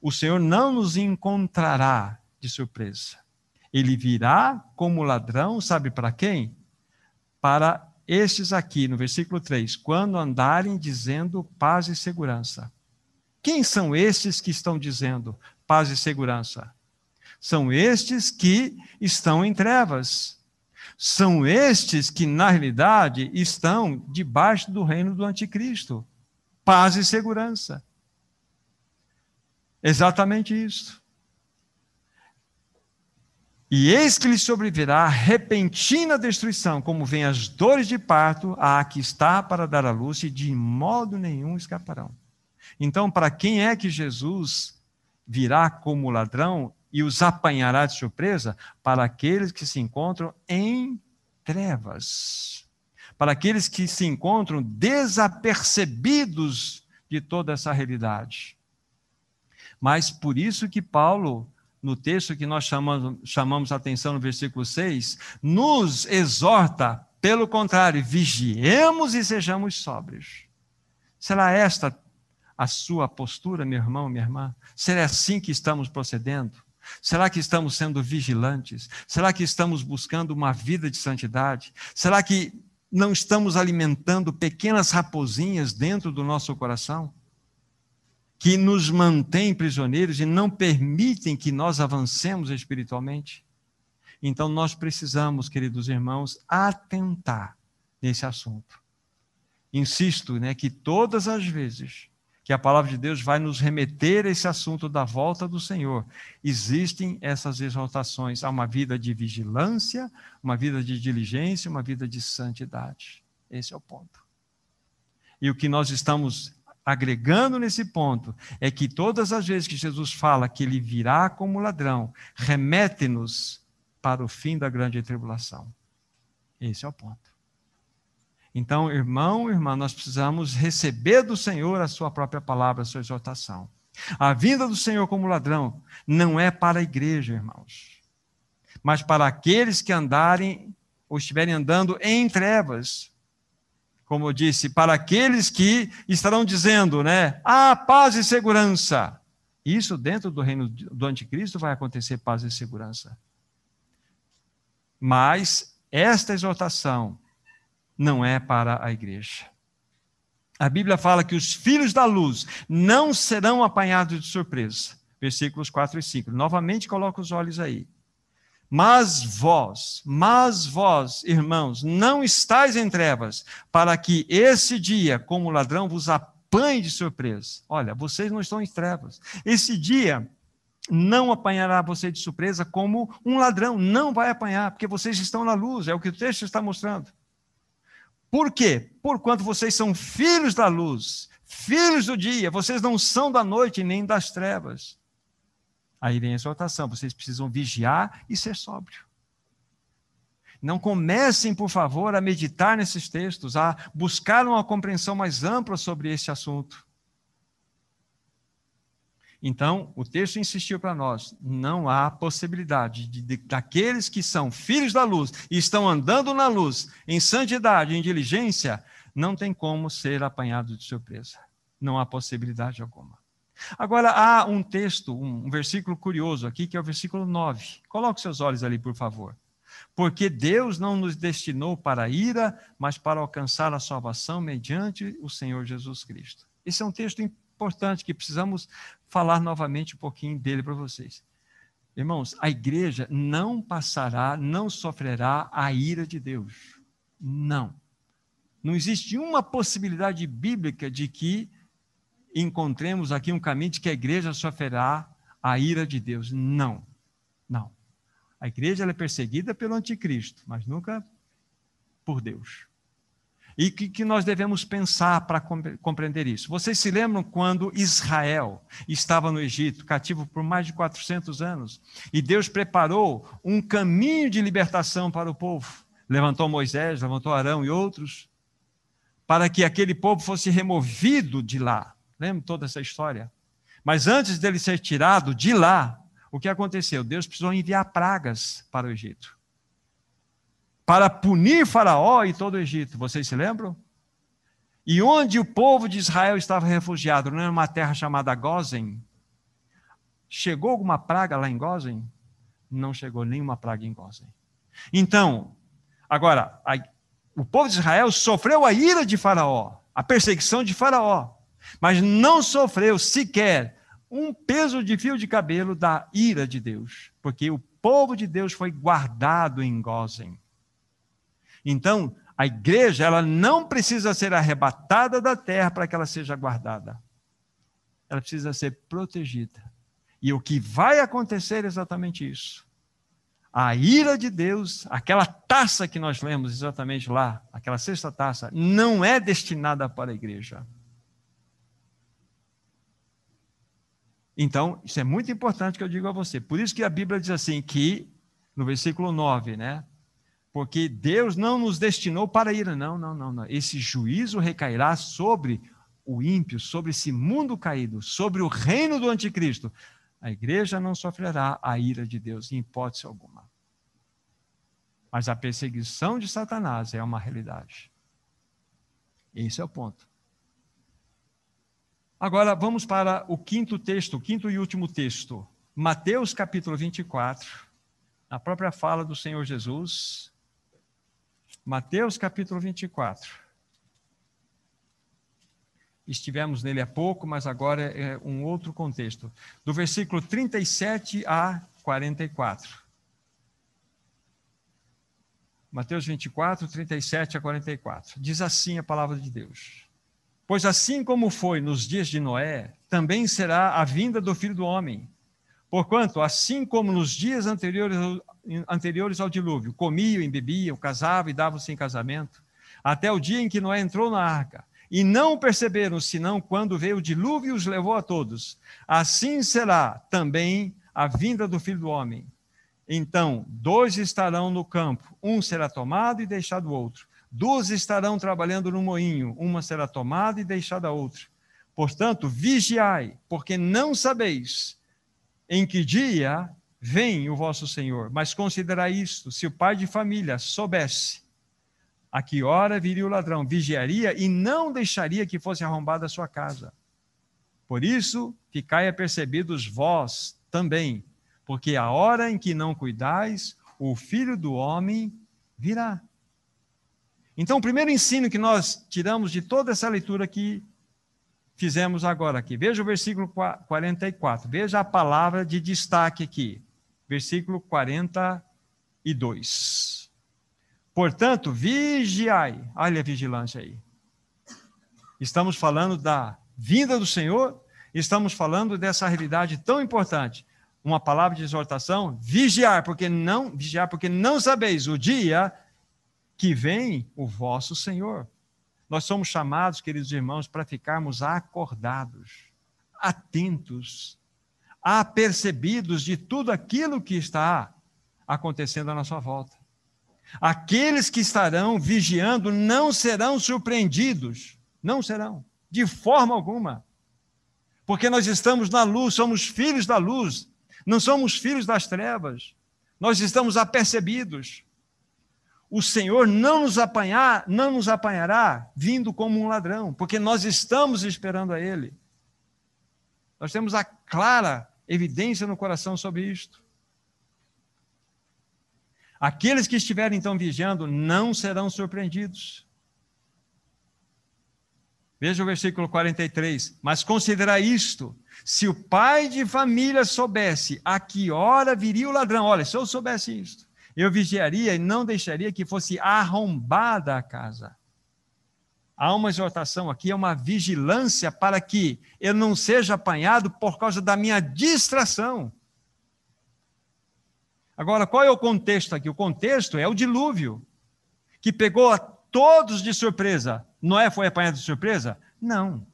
O Senhor não nos encontrará de surpresa. Ele virá como ladrão, sabe para quem? Para estes aqui, no versículo 3, quando andarem dizendo paz e segurança. Quem são estes que estão dizendo paz e segurança? São estes que estão em trevas são estes que, na realidade, estão debaixo do reino do anticristo. Paz e segurança. Exatamente isso. E eis que lhe sobrevirá repentina destruição, como vem as dores de parto, a que está para dar à luz, e de modo nenhum escaparão. Então, para quem é que Jesus virá como ladrão? E os apanhará de surpresa para aqueles que se encontram em trevas, para aqueles que se encontram desapercebidos de toda essa realidade. Mas por isso que Paulo, no texto que nós chamamos, chamamos atenção no versículo 6, nos exorta, pelo contrário, vigiemos e sejamos sóbrios. Será esta a sua postura, meu irmão, minha irmã? Será assim que estamos procedendo? Será que estamos sendo vigilantes? Será que estamos buscando uma vida de santidade? Será que não estamos alimentando pequenas raposinhas dentro do nosso coração? Que nos mantêm prisioneiros e não permitem que nós avancemos espiritualmente? Então nós precisamos, queridos irmãos, atentar nesse assunto. Insisto, né, que todas as vezes que a palavra de Deus vai nos remeter a esse assunto da volta do Senhor. Existem essas exaltações a uma vida de vigilância, uma vida de diligência, uma vida de santidade. Esse é o ponto. E o que nós estamos agregando nesse ponto é que todas as vezes que Jesus fala que ele virá como ladrão, remete-nos para o fim da grande tribulação. Esse é o ponto. Então, irmão, irmã, nós precisamos receber do Senhor a sua própria palavra, a sua exortação. A vinda do Senhor como ladrão não é para a igreja, irmãos, mas para aqueles que andarem ou estiverem andando em trevas. Como eu disse, para aqueles que estarão dizendo, né, ah, paz e segurança. Isso dentro do reino do anticristo vai acontecer paz e segurança. Mas esta exortação não é para a igreja. A Bíblia fala que os filhos da luz não serão apanhados de surpresa. Versículos 4 e 5. Novamente coloca os olhos aí. Mas vós, mas vós, irmãos, não estáis em trevas, para que esse dia, como ladrão, vos apanhe de surpresa. Olha, vocês não estão em trevas. Esse dia não apanhará você de surpresa como um ladrão. Não vai apanhar, porque vocês estão na luz, é o que o texto está mostrando. Por quê? Porquanto vocês são filhos da luz, filhos do dia, vocês não são da noite nem das trevas. Aí vem a exortação: vocês precisam vigiar e ser sóbrio. Não comecem, por favor, a meditar nesses textos, a buscar uma compreensão mais ampla sobre esse assunto. Então, o texto insistiu para nós: não há possibilidade de, de, daqueles que são filhos da luz e estão andando na luz, em santidade, em diligência, não tem como ser apanhado de surpresa. Não há possibilidade alguma. Agora, há um texto, um, um versículo curioso aqui, que é o versículo 9. Coloque seus olhos ali, por favor. Porque Deus não nos destinou para a ira, mas para alcançar a salvação mediante o Senhor Jesus Cristo. Esse é um texto importante que precisamos falar novamente um pouquinho dele para vocês. Irmãos, a igreja não passará, não sofrerá a ira de Deus. Não. Não existe uma possibilidade bíblica de que encontremos aqui um caminho de que a igreja sofrerá a ira de Deus. Não. Não. A igreja é perseguida pelo anticristo, mas nunca por Deus. E o que, que nós devemos pensar para compreender isso? Vocês se lembram quando Israel estava no Egito, cativo por mais de 400 anos, e Deus preparou um caminho de libertação para o povo? Levantou Moisés, levantou Arão e outros, para que aquele povo fosse removido de lá. Lembra toda essa história? Mas antes dele ser tirado de lá, o que aconteceu? Deus precisou enviar pragas para o Egito para punir Faraó e todo o Egito. Vocês se lembram? E onde o povo de Israel estava refugiado, não era uma terra chamada Gozen? Chegou alguma praga lá em Gozen? Não chegou nenhuma praga em Gozen. Então, agora, a, o povo de Israel sofreu a ira de Faraó, a perseguição de Faraó, mas não sofreu sequer um peso de fio de cabelo da ira de Deus, porque o povo de Deus foi guardado em Gozen. Então, a igreja, ela não precisa ser arrebatada da terra para que ela seja guardada. Ela precisa ser protegida. E o que vai acontecer é exatamente isso. A ira de Deus, aquela taça que nós lemos exatamente lá, aquela sexta taça, não é destinada para a igreja. Então, isso é muito importante que eu digo a você. Por isso que a Bíblia diz assim que no versículo 9, né? Porque Deus não nos destinou para ira. Não, não, não, não. Esse juízo recairá sobre o ímpio, sobre esse mundo caído, sobre o reino do anticristo. A igreja não sofrerá a ira de Deus, em hipótese alguma. Mas a perseguição de Satanás é uma realidade. Esse é o ponto. Agora vamos para o quinto texto, o quinto e último texto. Mateus capítulo 24, a própria fala do Senhor Jesus, Mateus capítulo 24. Estivemos nele há pouco, mas agora é um outro contexto. Do versículo 37 a 44. Mateus 24, 37 a 44. Diz assim a palavra de Deus: Pois assim como foi nos dias de Noé, também será a vinda do filho do homem. Porquanto, assim como nos dias anteriores anteriores ao dilúvio. Comiam, bebiam, casavam e davam-se em casamento, até o dia em que Noé entrou na arca. E não perceberam, senão quando veio o dilúvio e os levou a todos. Assim será também a vinda do filho do homem. Então, dois estarão no campo, um será tomado e deixado o outro. Duas estarão trabalhando no moinho, uma será tomada e deixada a outra. Portanto, vigiai, porque não sabeis em que dia Vem o vosso Senhor, mas considerai isto: se o pai de família soubesse a que hora viria o ladrão, vigiaria e não deixaria que fosse arrombada a sua casa. Por isso, ficai apercebidos vós também, porque a hora em que não cuidais, o filho do homem virá. Então, o primeiro ensino que nós tiramos de toda essa leitura que fizemos agora aqui, veja o versículo 44, veja a palavra de destaque aqui versículo 42. Portanto, vigiai. Olha a vigilância aí. Estamos falando da vinda do Senhor, estamos falando dessa realidade tão importante. uma palavra de exortação, vigiar, porque não vigiar, porque não sabeis o dia que vem o vosso Senhor. Nós somos chamados, queridos irmãos, para ficarmos acordados, atentos, apercebidos de tudo aquilo que está acontecendo à nossa volta. Aqueles que estarão vigiando não serão surpreendidos, não serão, de forma alguma. Porque nós estamos na luz, somos filhos da luz, não somos filhos das trevas. Nós estamos apercebidos. O Senhor não nos apanhar, não nos apanhará vindo como um ladrão, porque nós estamos esperando a ele. Nós temos a clara evidência no coração sobre isto. Aqueles que estiverem então vigiando não serão surpreendidos. Veja o versículo 43. Mas considera isto: se o pai de família soubesse a que hora viria o ladrão, olha, se eu soubesse isto, eu vigiaria e não deixaria que fosse arrombada a casa. Há uma exortação aqui, é uma vigilância para que eu não seja apanhado por causa da minha distração. Agora, qual é o contexto aqui? O contexto é o dilúvio, que pegou a todos de surpresa. Noé foi apanhado de surpresa? Não.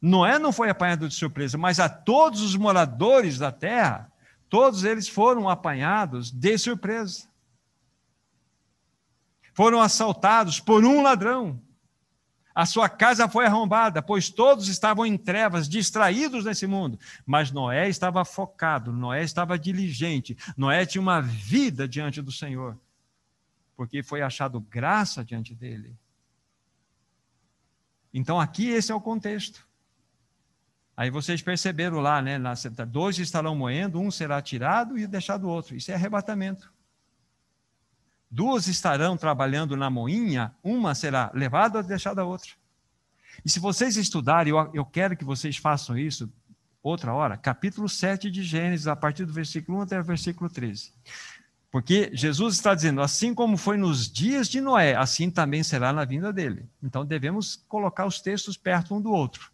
Noé não foi apanhado de surpresa, mas a todos os moradores da terra, todos eles foram apanhados de surpresa. Foram assaltados por um ladrão. A sua casa foi arrombada, pois todos estavam em trevas, distraídos nesse mundo. Mas Noé estava focado, Noé estava diligente, Noé tinha uma vida diante do Senhor, porque foi achado graça diante dele. Então, aqui esse é o contexto. Aí vocês perceberam lá, né? Dois estarão moendo, um será tirado e deixado o outro. Isso é arrebatamento. Duas estarão trabalhando na moinha, uma será levada e deixada a outra. E se vocês estudarem, eu, eu quero que vocês façam isso outra hora, capítulo 7 de Gênesis, a partir do versículo 1 até o versículo 13. Porque Jesus está dizendo, assim como foi nos dias de Noé, assim também será na vinda dele. Então devemos colocar os textos perto um do outro.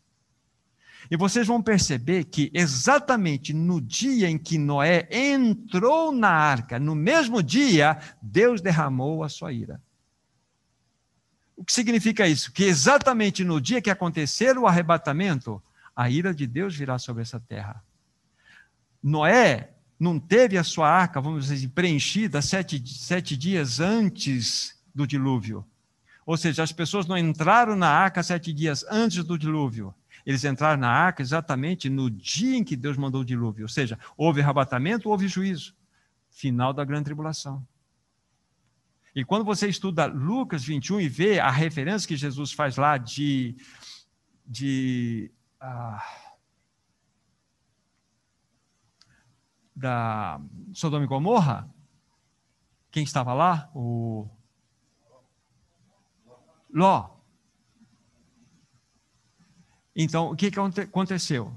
E vocês vão perceber que exatamente no dia em que Noé entrou na arca, no mesmo dia, Deus derramou a sua ira. O que significa isso? Que exatamente no dia que acontecer o arrebatamento, a ira de Deus virá sobre essa terra. Noé não teve a sua arca, vamos dizer, preenchida sete, sete dias antes do dilúvio. Ou seja, as pessoas não entraram na arca sete dias antes do dilúvio. Eles entraram na arca exatamente no dia em que Deus mandou o dilúvio. Ou seja, houve arrebatamento, houve juízo. Final da grande tribulação. E quando você estuda Lucas 21 e vê a referência que Jesus faz lá de. de ah, da Sodoma e Gomorra, quem estava lá? O Ló. Então, o que, que aconteceu?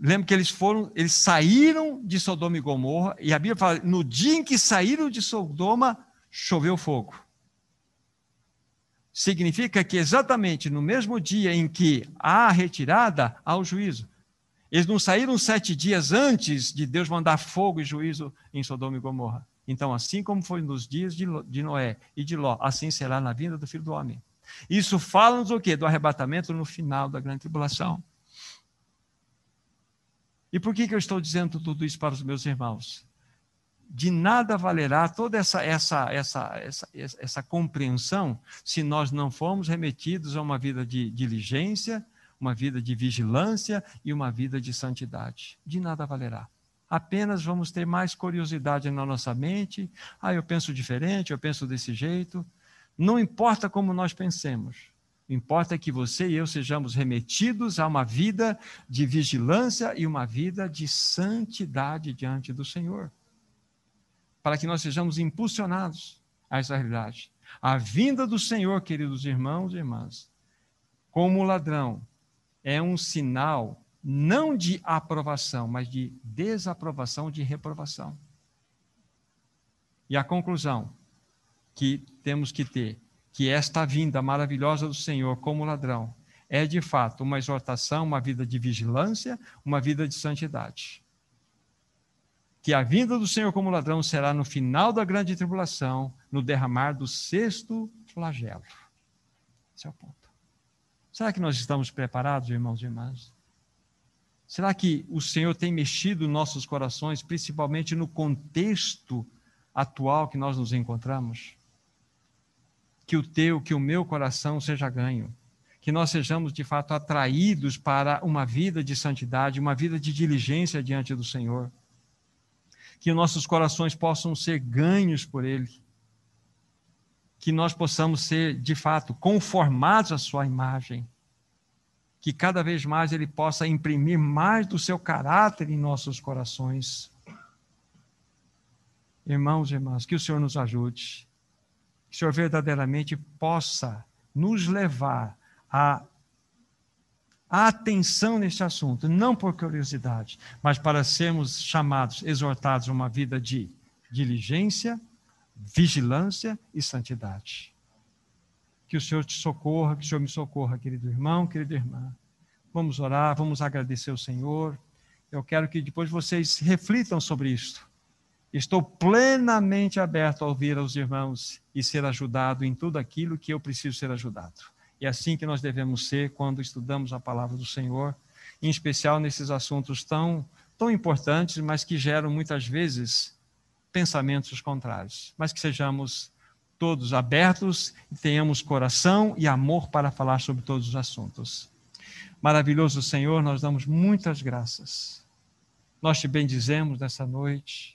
Lembra que eles foram, eles saíram de Sodoma e Gomorra, e a Bíblia fala: no dia em que saíram de Sodoma, choveu fogo. Significa que exatamente no mesmo dia em que há a retirada, há o juízo. Eles não saíram sete dias antes de Deus mandar fogo e juízo em Sodoma e Gomorra. Então, assim como foi nos dias de Noé e de Ló, assim será na vinda do Filho do Homem. Isso fala-nos o quê? Do arrebatamento no final da grande tribulação. E por que, que eu estou dizendo tudo isso para os meus irmãos? De nada valerá toda essa, essa, essa, essa, essa compreensão se nós não formos remetidos a uma vida de diligência, uma vida de vigilância e uma vida de santidade. De nada valerá. Apenas vamos ter mais curiosidade na nossa mente. Ah, eu penso diferente, eu penso desse jeito. Não importa como nós pensemos, importa que você e eu sejamos remetidos a uma vida de vigilância e uma vida de santidade diante do Senhor. Para que nós sejamos impulsionados a essa realidade. A vinda do Senhor, queridos irmãos e irmãs, como ladrão, é um sinal não de aprovação, mas de desaprovação, de reprovação. E a conclusão: que temos que ter, que esta vinda maravilhosa do Senhor como ladrão, é de fato uma exortação, uma vida de vigilância, uma vida de santidade. Que a vinda do Senhor como ladrão será no final da grande tribulação, no derramar do sexto flagelo. Esse é o ponto. Será que nós estamos preparados, irmãos e irmãs? Será que o Senhor tem mexido nossos corações, principalmente no contexto atual que nós nos encontramos? Que o teu, que o meu coração seja ganho que nós sejamos de fato atraídos para uma vida de santidade, uma vida de diligência diante do Senhor. Que nossos corações possam ser ganhos por Ele. Que nós possamos ser, de fato, conformados à Sua imagem. Que cada vez mais Ele possa imprimir mais do seu caráter em nossos corações. Irmãos e irmãs, que o Senhor nos ajude. Que o Senhor verdadeiramente possa nos levar a, a atenção neste assunto, não por curiosidade, mas para sermos chamados, exortados a uma vida de diligência, vigilância e santidade. Que o Senhor te socorra, que o Senhor me socorra, querido irmão, querida irmã. Vamos orar, vamos agradecer ao Senhor. Eu quero que depois vocês reflitam sobre isto. Estou plenamente aberto a ouvir aos irmãos e ser ajudado em tudo aquilo que eu preciso ser ajudado. E é assim que nós devemos ser quando estudamos a palavra do Senhor, em especial nesses assuntos tão, tão importantes, mas que geram muitas vezes pensamentos contrários. Mas que sejamos todos abertos e tenhamos coração e amor para falar sobre todos os assuntos. Maravilhoso Senhor, nós damos muitas graças. Nós te bendizemos nessa noite.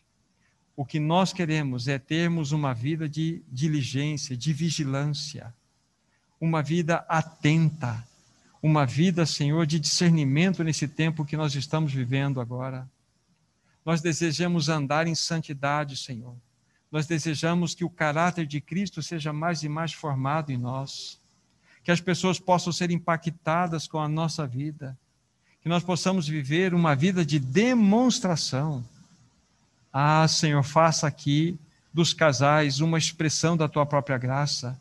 O que nós queremos é termos uma vida de diligência, de vigilância uma vida atenta, uma vida, Senhor, de discernimento nesse tempo que nós estamos vivendo agora. Nós desejamos andar em santidade, Senhor. Nós desejamos que o caráter de Cristo seja mais e mais formado em nós, que as pessoas possam ser impactadas com a nossa vida, que nós possamos viver uma vida de demonstração. Ah, Senhor, faça aqui dos casais uma expressão da tua própria graça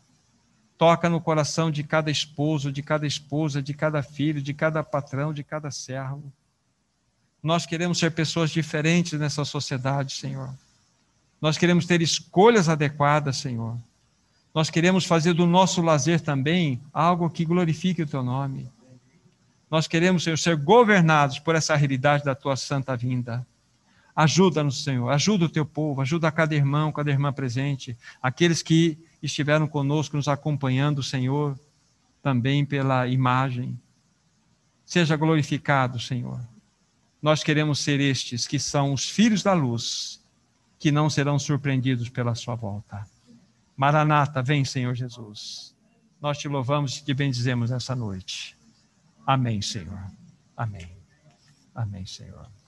Toca no coração de cada esposo, de cada esposa, de cada filho, de cada patrão, de cada servo. Nós queremos ser pessoas diferentes nessa sociedade, Senhor. Nós queremos ter escolhas adequadas, Senhor. Nós queremos fazer do nosso lazer também algo que glorifique o teu nome. Nós queremos, Senhor, ser governados por essa realidade da tua santa vinda. Ajuda-nos, Senhor. Ajuda o teu povo, ajuda cada irmão, cada irmã presente, aqueles que estiveram conosco, nos acompanhando, Senhor, também pela imagem. Seja glorificado, Senhor. Nós queremos ser estes que são os filhos da luz, que não serão surpreendidos pela sua volta. Maranata, vem, Senhor Jesus. Nós te louvamos e te bendizemos essa noite. Amém, Senhor. Amém. Amém, Senhor.